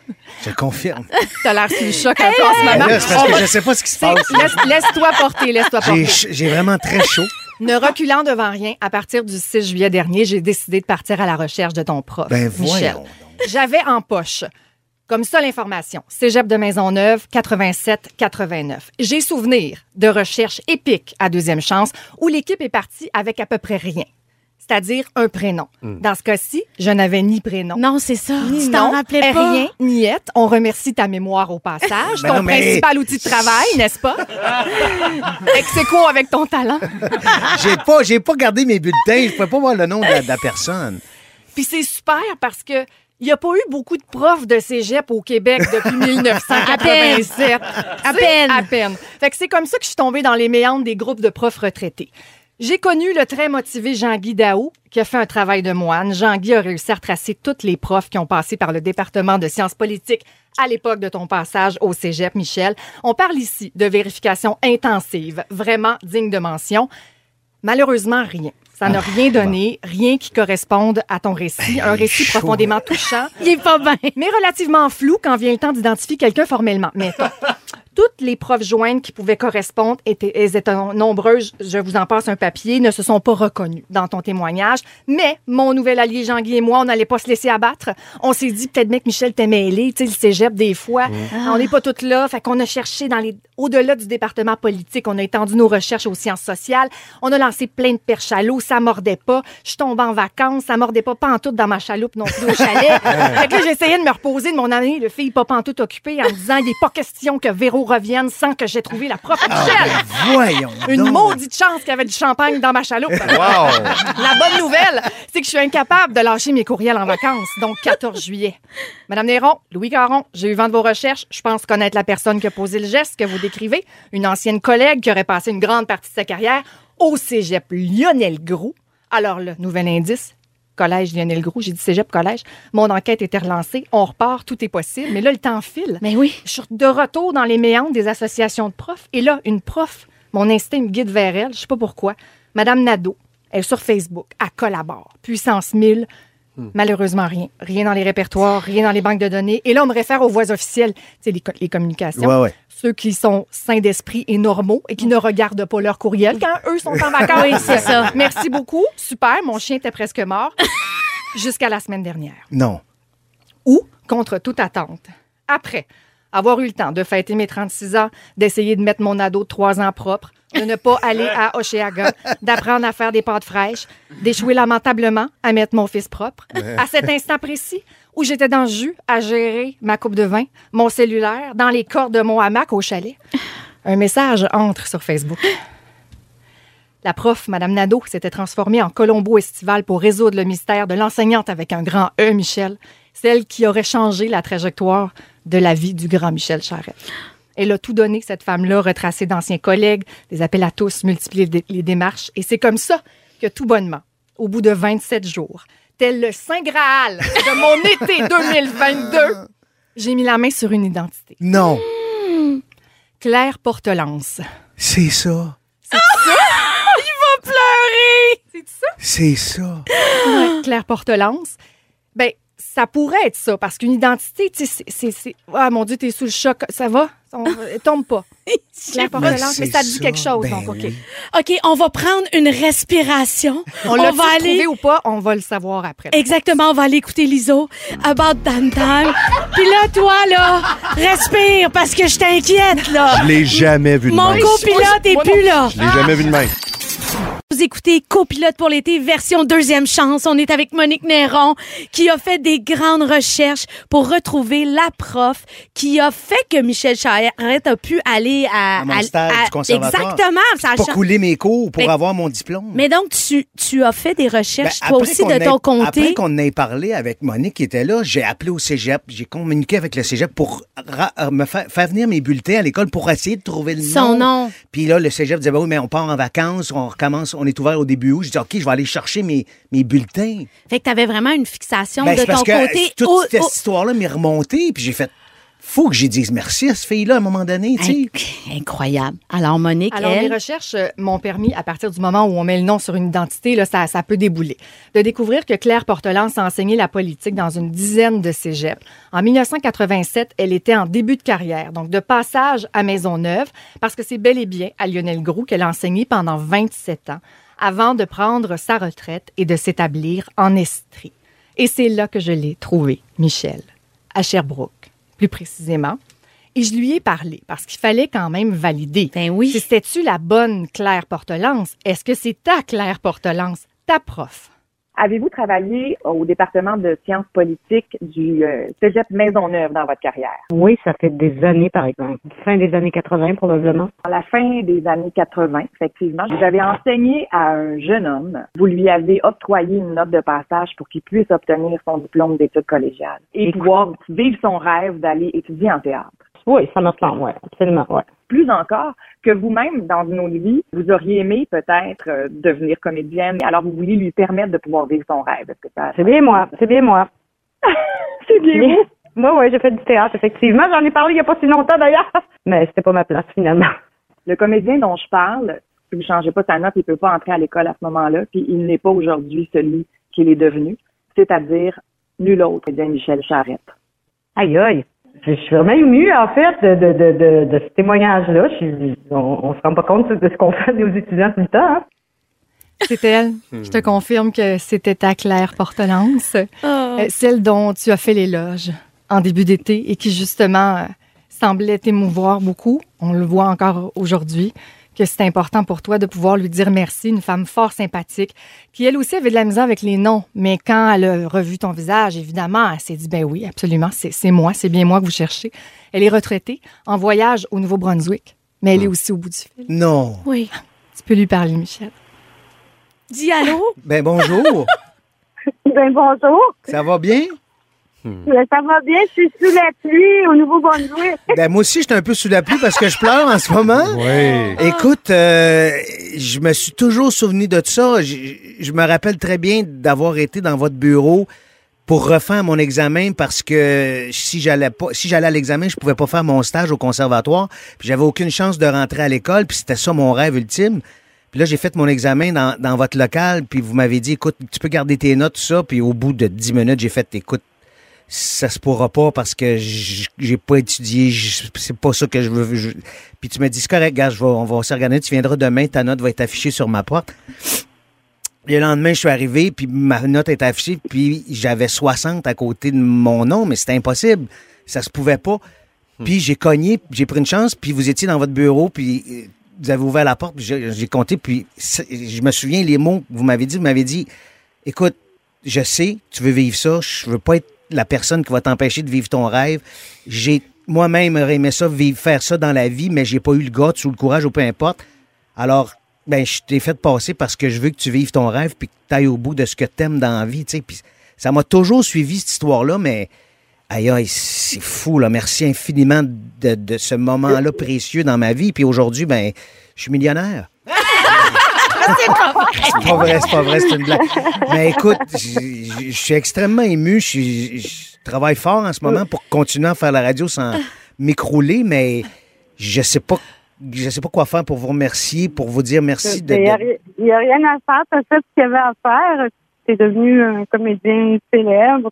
je confirme. Tu as l'air sous le choc un peu en ce Ben moment. là, parce que je sais pas ce qui se passe. laisse- Laisse-toi porter, laisse-toi porter. J'ai vraiment très chaud. Ne reculant devant rien, à partir du 6 juillet dernier, j'ai décidé de partir à la recherche de ton prof, Ben Michel. J'avais en poche, comme ça l'information, Cégep de Maisonneuve, 87-89. J'ai souvenir de recherches épiques à deuxième chance où l'équipe est partie avec à peu près rien. C'est-à-dire un prénom. Dans ce cas-ci, je n'avais ni prénom. Non, c'est ça. Ni tu t'en rappelais pas. rien, niette. On remercie ta mémoire au passage, Ben ton non, mais- principal outil de travail, n'est-ce pas? Ex aequo avec ton talent. J'ai pas, j'ai pas gardé mes bulletins. Je pouvais pas voir le nom de la, de la personne. Puis c'est super parce que il n'y a pas eu beaucoup de profs de cégep au Québec depuis 1987. À peine. À peine. Fait que c'est comme ça que je suis tombée dans les méandres des groupes de profs retraités. J'ai connu le très motivé Jean-Guy Daou, qui a fait un travail de moine. Jean-Guy a réussi à retracer toutes les profs qui ont passé par le département de sciences politiques à l'époque de ton passage au cégep, Michel. On parle ici de vérification intensive, vraiment digne de mention. Malheureusement, rien. Ça n'a rien donné, rien qui corresponde à ton récit, un récit chaud. profondément touchant, Il est pas bien. mais relativement flou quand vient le temps d'identifier quelqu'un formellement. Mettons, toutes les profs jointes qui pouvaient correspondre étaient, elles étaient nombreuses. Je vous en passe un papier, ne se sont pas reconnues dans ton témoignage. Mais mon nouvel allié Jean-Guy et moi, on n'allait pas se laisser abattre. On s'est dit peut-être bien que Michel t'est mêlé, tu sais, le cégep des fois. On n'est pas toutes là. Fait qu'on a cherché dans les, au-delà du département politique, on a étendu nos recherches aux sciences sociales. On a lancé plein de perches à l'eau, ça mordait pas. Je suis tombée en vacances, ça mordait pas pantoute dans ma chaloupe non plus au chalet. fait que là, j'essayais de me reposer de mon année, le fille pas pantoute occupée, en me disant, il n'est pas question que Véro revienne sans que j'ai trouvé la prof Michel. Voyons. Une donc. maudite chance qu'il y avait du champagne dans ma chaloupe. La bonne nouvelle, c'est que je suis incapable de lâcher mes courriels en vacances, donc 14 juillet. Madame Néron, Louis Caron, j'ai eu vent de vos recherches. Je pense connaître la personne qui a posé le geste que vous décrivez. Une ancienne collègue qui aurait passé une grande partie de sa carrière au cégep Lionel Groux. Alors là, nouvel indice, collège Lionel Groux, j'ai dit cégep collège. Mon enquête était relancée. On repart, tout est possible. Mais là, le temps file. Mais oui. Je suis de retour dans les méandres des associations de profs. Et là, une prof Mon instinct me guide vers elle, je sais pas pourquoi. Madame Nadeau, elle est sur Facebook, elle collabore. Puissance 1000. Malheureusement, rien. Rien dans les répertoires, rien dans les banques de données. Et là, on me réfère aux voix officielles, tu sais, les, co- les communications. Ouais, ouais. Ceux qui sont sains d'esprit et normaux et qui ne regardent pas leur courriel quand eux sont en vacances. Oui, c'est ça. Merci beaucoup. Super, mon chien était presque mort. Jusqu'à la semaine dernière Non. ou contre toute attente. Après avoir eu le temps de fêter mes 36 ans, d'essayer de mettre mon ado de 3 ans propre, de ne pas aller à Oshéaga, d'apprendre à faire des pâtes fraîches, d'échouer lamentablement à mettre mon fils propre, à cet instant précis où j'étais dans le jus à gérer ma coupe de vin, mon cellulaire, dans les cordes de mon hamac au chalet, un message entre sur Facebook. La prof, Madame Nadeau, s'était transformée en Colombo estival pour résoudre le mystère de l'enseignante avec un grand E, Michel, celle qui aurait changé la trajectoire de la vie du grand Michel Charette. Elle a tout donné, cette femme-là, retracé d'anciens collègues, des appels à tous, multiplié les démarches. Et c'est comme ça que, tout bonnement, au bout de 27 jours, tel le Saint Graal de mon été 2022, j'ai mis la main sur une identité. Non. Claire Portelance. C'est ça. Il va pleurer! C'est ça? C'est ça. Ouais, Claire Portelance. Ben, ça pourrait être ça, parce qu'une identité, tu sais, c'est- Ah, mon Dieu, t'es sous le choc. Ça va? On, tombe pas. Claire Portelance, mais ça te dit quelque chose, Ben donc, OK. oui. OK, on va prendre une respiration. On l'a va aller. trouvé ou pas, on va le savoir après. Exactement, on va aller écouter l'ISO, About Damn Time. Puis là, toi, là, respire parce que je t'inquiète, là. Je l'ai jamais vu de Mon copilote est plus là. Je l'ai jamais vu de même. Vous écoutez Copilote pour l'été, version deuxième chance. On est avec Monique Néron, qui a fait des grandes recherches pour retrouver la prof qui a fait que Michel Charette a pu aller à... À mon stage du conservatoire. Exactement. Ça a Pour couler mes cours, pour Mais- avoir mon diplôme. Mais donc, tu, tu as fait des recherches, Ben, toi aussi, de ait- ton comté? Après qu'on ait parlé avec Monique qui était là, j'ai appelé au cégep, j'ai communiqué avec le cégep pour euh, me faire, faire venir mes bulletins à l'école pour essayer de trouver le Son nom. Puis là, le cégep disait, ben oui, mais on part en vacances, on recommence, on est ouvert au début août. Je dis, OK, je vais aller chercher mes, mes bulletins. Fait que tu avais vraiment une fixation Ben, de ton parce que côté. toute au- cette au- histoire-là m'est remontée, puis j'ai fait, faut que j'y dise merci à cette fille-là à un moment donné, Incroyable. Alors, Monique, Alors, elle... les recherches euh, m'ont permis, à partir du moment où on met le nom sur une identité, là, ça, ça peut débouler, de découvrir que Claire Portelance a enseigné la politique dans une dizaine de cégeps. En 1987, elle était en début de carrière, donc de passage à Maisonneuve, parce que c'est bel et bien à Lionel Groux qu'elle a enseigné pendant 27 ans, avant de prendre sa retraite et de s'établir en Estrie. Et c'est là que je l'ai trouvé, Michel, à Sherbrooke, plus précisément. Et je lui ai parlé parce qu'il fallait quand même valider. Ben oui. Si C'était-tu la bonne Claire Portelance? Est-ce que c'est ta Claire Portelance, ta prof? Avez-vous travaillé au département de sciences politiques du euh, Cégep Maisonneuve dans votre carrière? Oui, ça fait des années, par exemple. Fin des années 80, probablement. À la fin des années 80, effectivement, vous avez enseigné à un jeune homme. Vous lui avez octroyé une note de passage pour qu'il puisse obtenir son diplôme d'études collégiales et pouvoir vivre son rêve d'aller étudier en théâtre. Oui, ça me semble, oui, absolument, oui. Plus encore, que vous-même, dans une autre vie, vous auriez aimé peut-être euh, devenir comédienne, alors vous vouliez lui permettre de pouvoir vivre son rêve. Est-ce que ça... C'est bien moi, c'est bien moi. C'est bien vous? Moi, oui, j'ai fait du théâtre, effectivement. J'en ai parlé il n'y a pas si longtemps, d'ailleurs. Mais c'était pas ma place, finalement. Le comédien dont je parle, si vous ne changez pas sa note, il ne peut pas entrer à l'école à ce moment-là, puis il n'est pas aujourd'hui celui qu'il est devenu, c'est-à-dire nul autre que Michel Charette. Aïe, aïe. Je je suis vraiment émue, en fait, de, de, de, de, de ce témoignage-là. On, on se rend pas compte de ce qu'on fait aux étudiants tout le temps. hein. C'est elle. Je te confirme que c'était ta Claire Portelance, Oh. euh, celle dont tu as fait l'éloge en début d'été et qui, justement, euh, semblait t'émouvoir beaucoup. On le voit encore aujourd'hui que c'est important pour toi de pouvoir lui dire merci, une femme fort sympathique, qui elle aussi avait de la misère avec les noms, mais quand elle a revu ton visage, évidemment, elle s'est dit, ben oui, absolument, c'est c'est moi, c'est bien moi que vous cherchez. Elle est retraitée, en voyage au Nouveau-Brunswick, mais elle est aussi au bout du fil. Non. Oui. Tu peux lui parler, Michel. Dis allô? Ben bonjour. Ben bonjour. Ça va bien? Ben, ça va bien, je suis sous la pluie au Nouveau-Brunswick. Ben moi aussi, j'étais un peu sous la pluie parce que je pleure en ce moment. Oui. Écoute, euh, je me suis toujours souvenu de ça. Je, je me rappelle très bien d'avoir été dans votre bureau pour refaire mon examen parce que si j'allais pas si j'allais à l'examen, je pouvais pas faire mon stage au conservatoire, puis j'avais aucune chance de rentrer à l'école, puis c'était ça mon rêve ultime. Puis là, j'ai fait mon examen dans, dans votre local, puis vous m'avez dit, écoute, tu peux garder tes notes, tout ça. Puis au bout de 10 minutes, j'ai fait, écoute, ça se pourra pas parce que j'ai pas étudié, c'est pas ça que je veux. Puis tu m'as dit, c'est correct, gars, je vais, on va s'organiser, tu viendras demain, ta note va être affichée sur ma porte. Le lendemain, je suis arrivé, puis ma note est affichée, puis j'avais 60 à côté de mon nom, mais c'était impossible. Ça se pouvait pas. Puis j'ai cogné, j'ai pris une chance, puis vous étiez dans votre bureau, puis euh, vous avez ouvert la porte, puis j'ai compté, puis je me souviens les mots que vous m'avez dit. Vous m'avez dit, écoute, je sais, tu veux vivre ça, je veux pas être la personne qui va t'empêcher de vivre ton rêve. J'ai moi-même aimé ça, faire ça dans la vie, mais j'ai pas eu le gars, ou le courage, ou peu importe. Alors, ben, je t'ai fait passer parce que je veux que tu vives ton rêve puis que tu ailles au bout de ce que t'aimes dans la vie, tu sais. Puis ça m'a toujours suivi, cette histoire-là, mais aïe, aïe, c'est fou, là. Merci infiniment de, de ce moment-là précieux dans ma vie. Puis aujourd'hui, ben, je suis millionnaire. C'est pas vrai. C'est pas vrai, c'est pas vrai, c'est une blague. Mais écoute, je suis extrêmement ému. Je, travaille fort en ce moment pour continuer à faire la radio sans m'écrouler, mais je sais pas. Je sais pas quoi faire pour vous remercier, pour vous dire merci de. Il n'y a, a rien à faire. Tu as fait ce qu'il y avait à faire. Tu es devenu un comédien célèbre.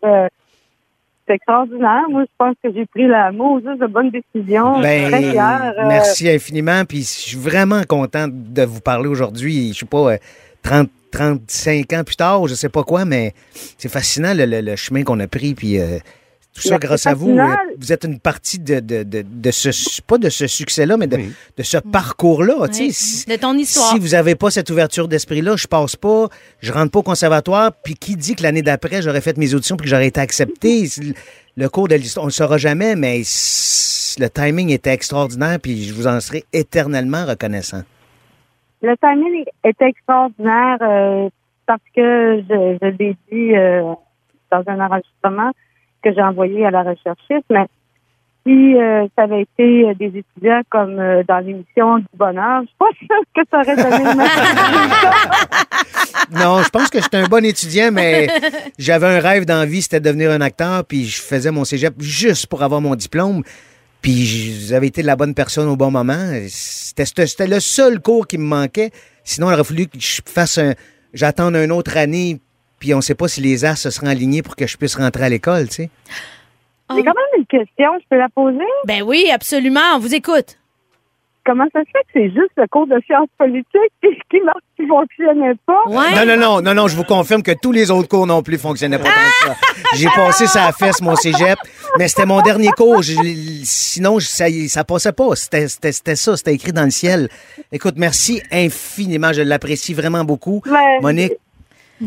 Euh, C'est extraordinaire. Moi, je pense que j'ai pris la juste de bonne décision. suis très Ben, fière. Euh, merci infiniment. Puis je suis vraiment content de vous parler aujourd'hui. Je sais pas, euh, 30, 35 ans plus tard, je sais pas quoi, mais c'est fascinant le, le- le chemin qu'on a pris. Puis euh, tout ça grâce à vous. euh, Vous êtes une partie de, de, de, de ce, pas de ce succès-là, mais de, de ce parcours-là. tu sais. Si- De ton histoire. si vous n'avez pas cette ouverture d'esprit-là, je passe pas, je rentre pas au conservatoire, puis qui dit que l'année d'après, j'aurais fait mes auditions puis que j'aurais été accepté? Le cours de l'histoire, on le saura jamais, mais le timing était extraordinaire, puis je vous en serai éternellement reconnaissant. Le timing était extraordinaire euh, parce que je, je l'ai dit euh, dans un enregistrement que j'ai envoyé à la recherchiste, mais si euh, ça avait été euh, des étudiants comme euh, dans l'émission du bonheur, je suis pas sûre que ça aurait donné résultat. Non, je pense que j'étais un bon étudiant, mais j'avais un rêve dans la vie, c'était de devenir un acteur, puis je faisais mon cégep juste pour avoir mon diplôme. Puis j- vous avez été la bonne personne au bon moment. C'était le seul cours qui me manquait. Sinon, il aurait fallu que je fasse un. J'attende une autre année, puis on ne sait pas si les as se seront alignés pour que je puisse rentrer à l'école, tu sais. J'ai quand même une question, je peux la poser? Ben oui, absolument. On vous écoute. Comment ça se fait que c'est juste le cours de sciences politiques qui, qui fonctionnait pas? Non, non, non, non, non, je vous confirme que tous les autres cours non plus fonctionnaient pas que ça. J'ai passé ça à la fesse, mon cégep, mais c'était mon dernier cours. Je- sinon, je- ça, ça passait pas. C'était c'était- c'était ça, c'était écrit dans le ciel. Écoute, merci infiniment. Je l'apprécie vraiment beaucoup. Ouais. Monique,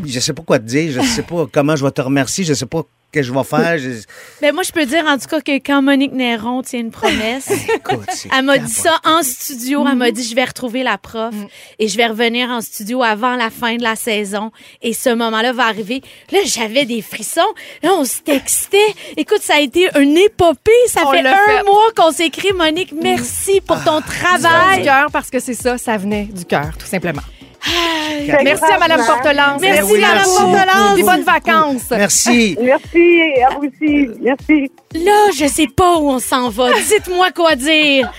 je sais pas quoi te dire. Je sais pas comment je vais te remercier. Je sais pas que je vais faire. Je- Ben moi, je peux dire en tout cas que quand Monique Néron tient une promesse, elle m'a dit ça en studio. Elle m'a dit je vais retrouver la prof et je vais revenir en studio avant la fin de la saison. Et ce moment-là va arriver. Là, j'avais des frissons. Là, on se textait. Écoute, ça a été une épopée. Ça On fait un fait. mois qu'on s'écrit. Monique, merci pour ton Du travail. cœur, parce que c'est ça, ça venait du cœur, tout simplement. Merci à Mme Portelance. Merci, merci. Portelance. Puis bonnes vacances. Merci. Merci, à vous aussi. Merci. Là, je sais pas où on s'en va. Dites-moi quoi dire.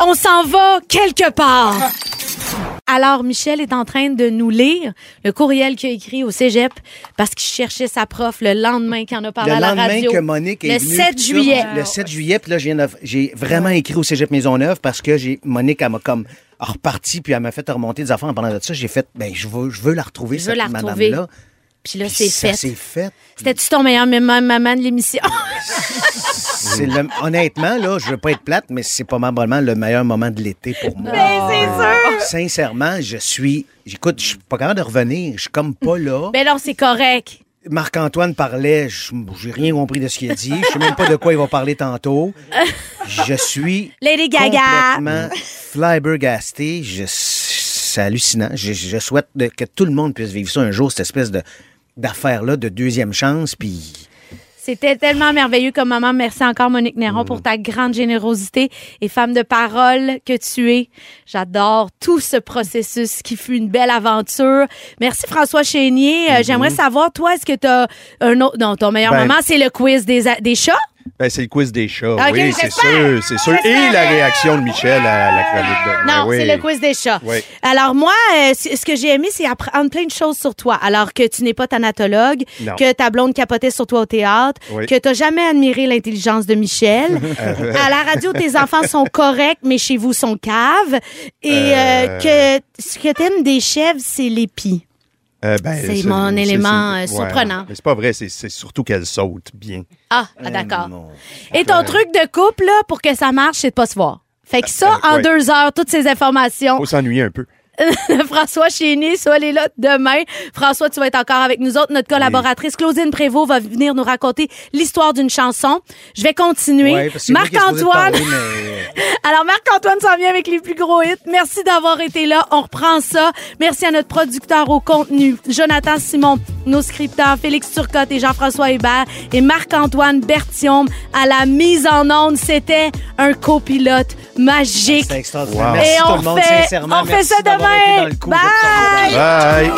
On s'en va quelque part. Alors, Michel est en train de nous lire le courriel qu'il a écrit au cégep parce qu'il cherchait sa prof le lendemain qu'il en a parlé le à la lendemain radio. que Monique est Le venue, 7 tout ça, juillet. Le 7 juillet, puis là, je viens de- j'ai vraiment écrit au Cégep Maisonneuve parce que j'ai Monique, elle m'a comme reparti, puis elle m'a fait remonter des affaires en parlant de ça. J'ai fait, ben, je veux, je veux la retrouver, Je cette veux la retrouver. madame-là. Puis là, Puis c'est ça fait. s'est fait. C'était-tu ton meilleur maman, maman de l'émission? C'est le- honnêtement, là, je veux pas être plate, mais c'est probablement le meilleur moment de l'été pour moi. Ben, c'est sûr. Sincèrement, je suis. J'écoute, je suis pas capable de revenir. Je suis comme pas là. Ben non, c'est correct. Marc-Antoine parlait, je- j'ai rien compris de ce qu'il a dit. Je sais même pas de quoi il va parler tantôt. Je suis Lady Gaga. complètement flabbergasté. Je, c'est hallucinant. Je, je souhaite que tout le monde puisse vivre ça un jour, cette espèce de d'affaire-là, de deuxième chance. Puis C'était tellement merveilleux comme maman. Merci encore, Monique Néron, pour ta grande générosité et femme de parole que tu es. J'adore tout ce processus qui fut une belle aventure. Merci, François Chénier. Euh, J'aimerais savoir, toi, est-ce que tu as un autre. Non, ton meilleur Ben- moment, c'est le quiz des, des chats? Ben, c'est le quiz des chats. Ok, oui, c'est sûr, c'est sûr. Et la réaction de Michel à la chronique de. Non, Ben oui. c'est le quiz des chats. Oui. Alors moi, euh, ce que j'ai aimé, c'est apprendre plein de choses sur toi. Alors que tu n'es pas thanatologue, Non. que ta blonde capotait sur toi au théâtre, Oui. que tu n'as jamais admiré l'intelligence de Michel. Euh. à la radio, tes enfants sont corrects, mais chez vous sont caves. Et euh, Euh. que ce que t'aimes des chèvres, c'est l'épi. Euh, ben, C'est mon élément, euh, ouais. surprenant. Mais c'est pas vrai, c'est c'est surtout qu'elle saute bien. Ah, ah, d'accord. Et ton truc de couple, là, pour que ça marche, c'est de pas se voir. Fait que ça, Euh, en ouais. deux heures, toutes ces informations, Faut s'ennuyer un peu. François Chénier, soit est là demain. François, tu vas être encore avec nous autres. Notre collaboratrice Claudine Prévost va venir nous raconter l'histoire d'une chanson. Je vais continuer. Ouais, Marc-Antoine. mais- Alors, Marc-Antoine s'en vient avec les plus gros hits. Merci d'avoir été là. On reprend ça. Merci à notre producteur au contenu, Jonathan Simon, nos scripteurs, Félix Turcotte et Jean-François Hubert et Marc-Antoine Bertium à la mise en onde. C'était un copilote magique. C'est extraordinaire. Wow. Merci Et tout on le monde, fait, sincèrement. on fait ça demain. ביי. ביי.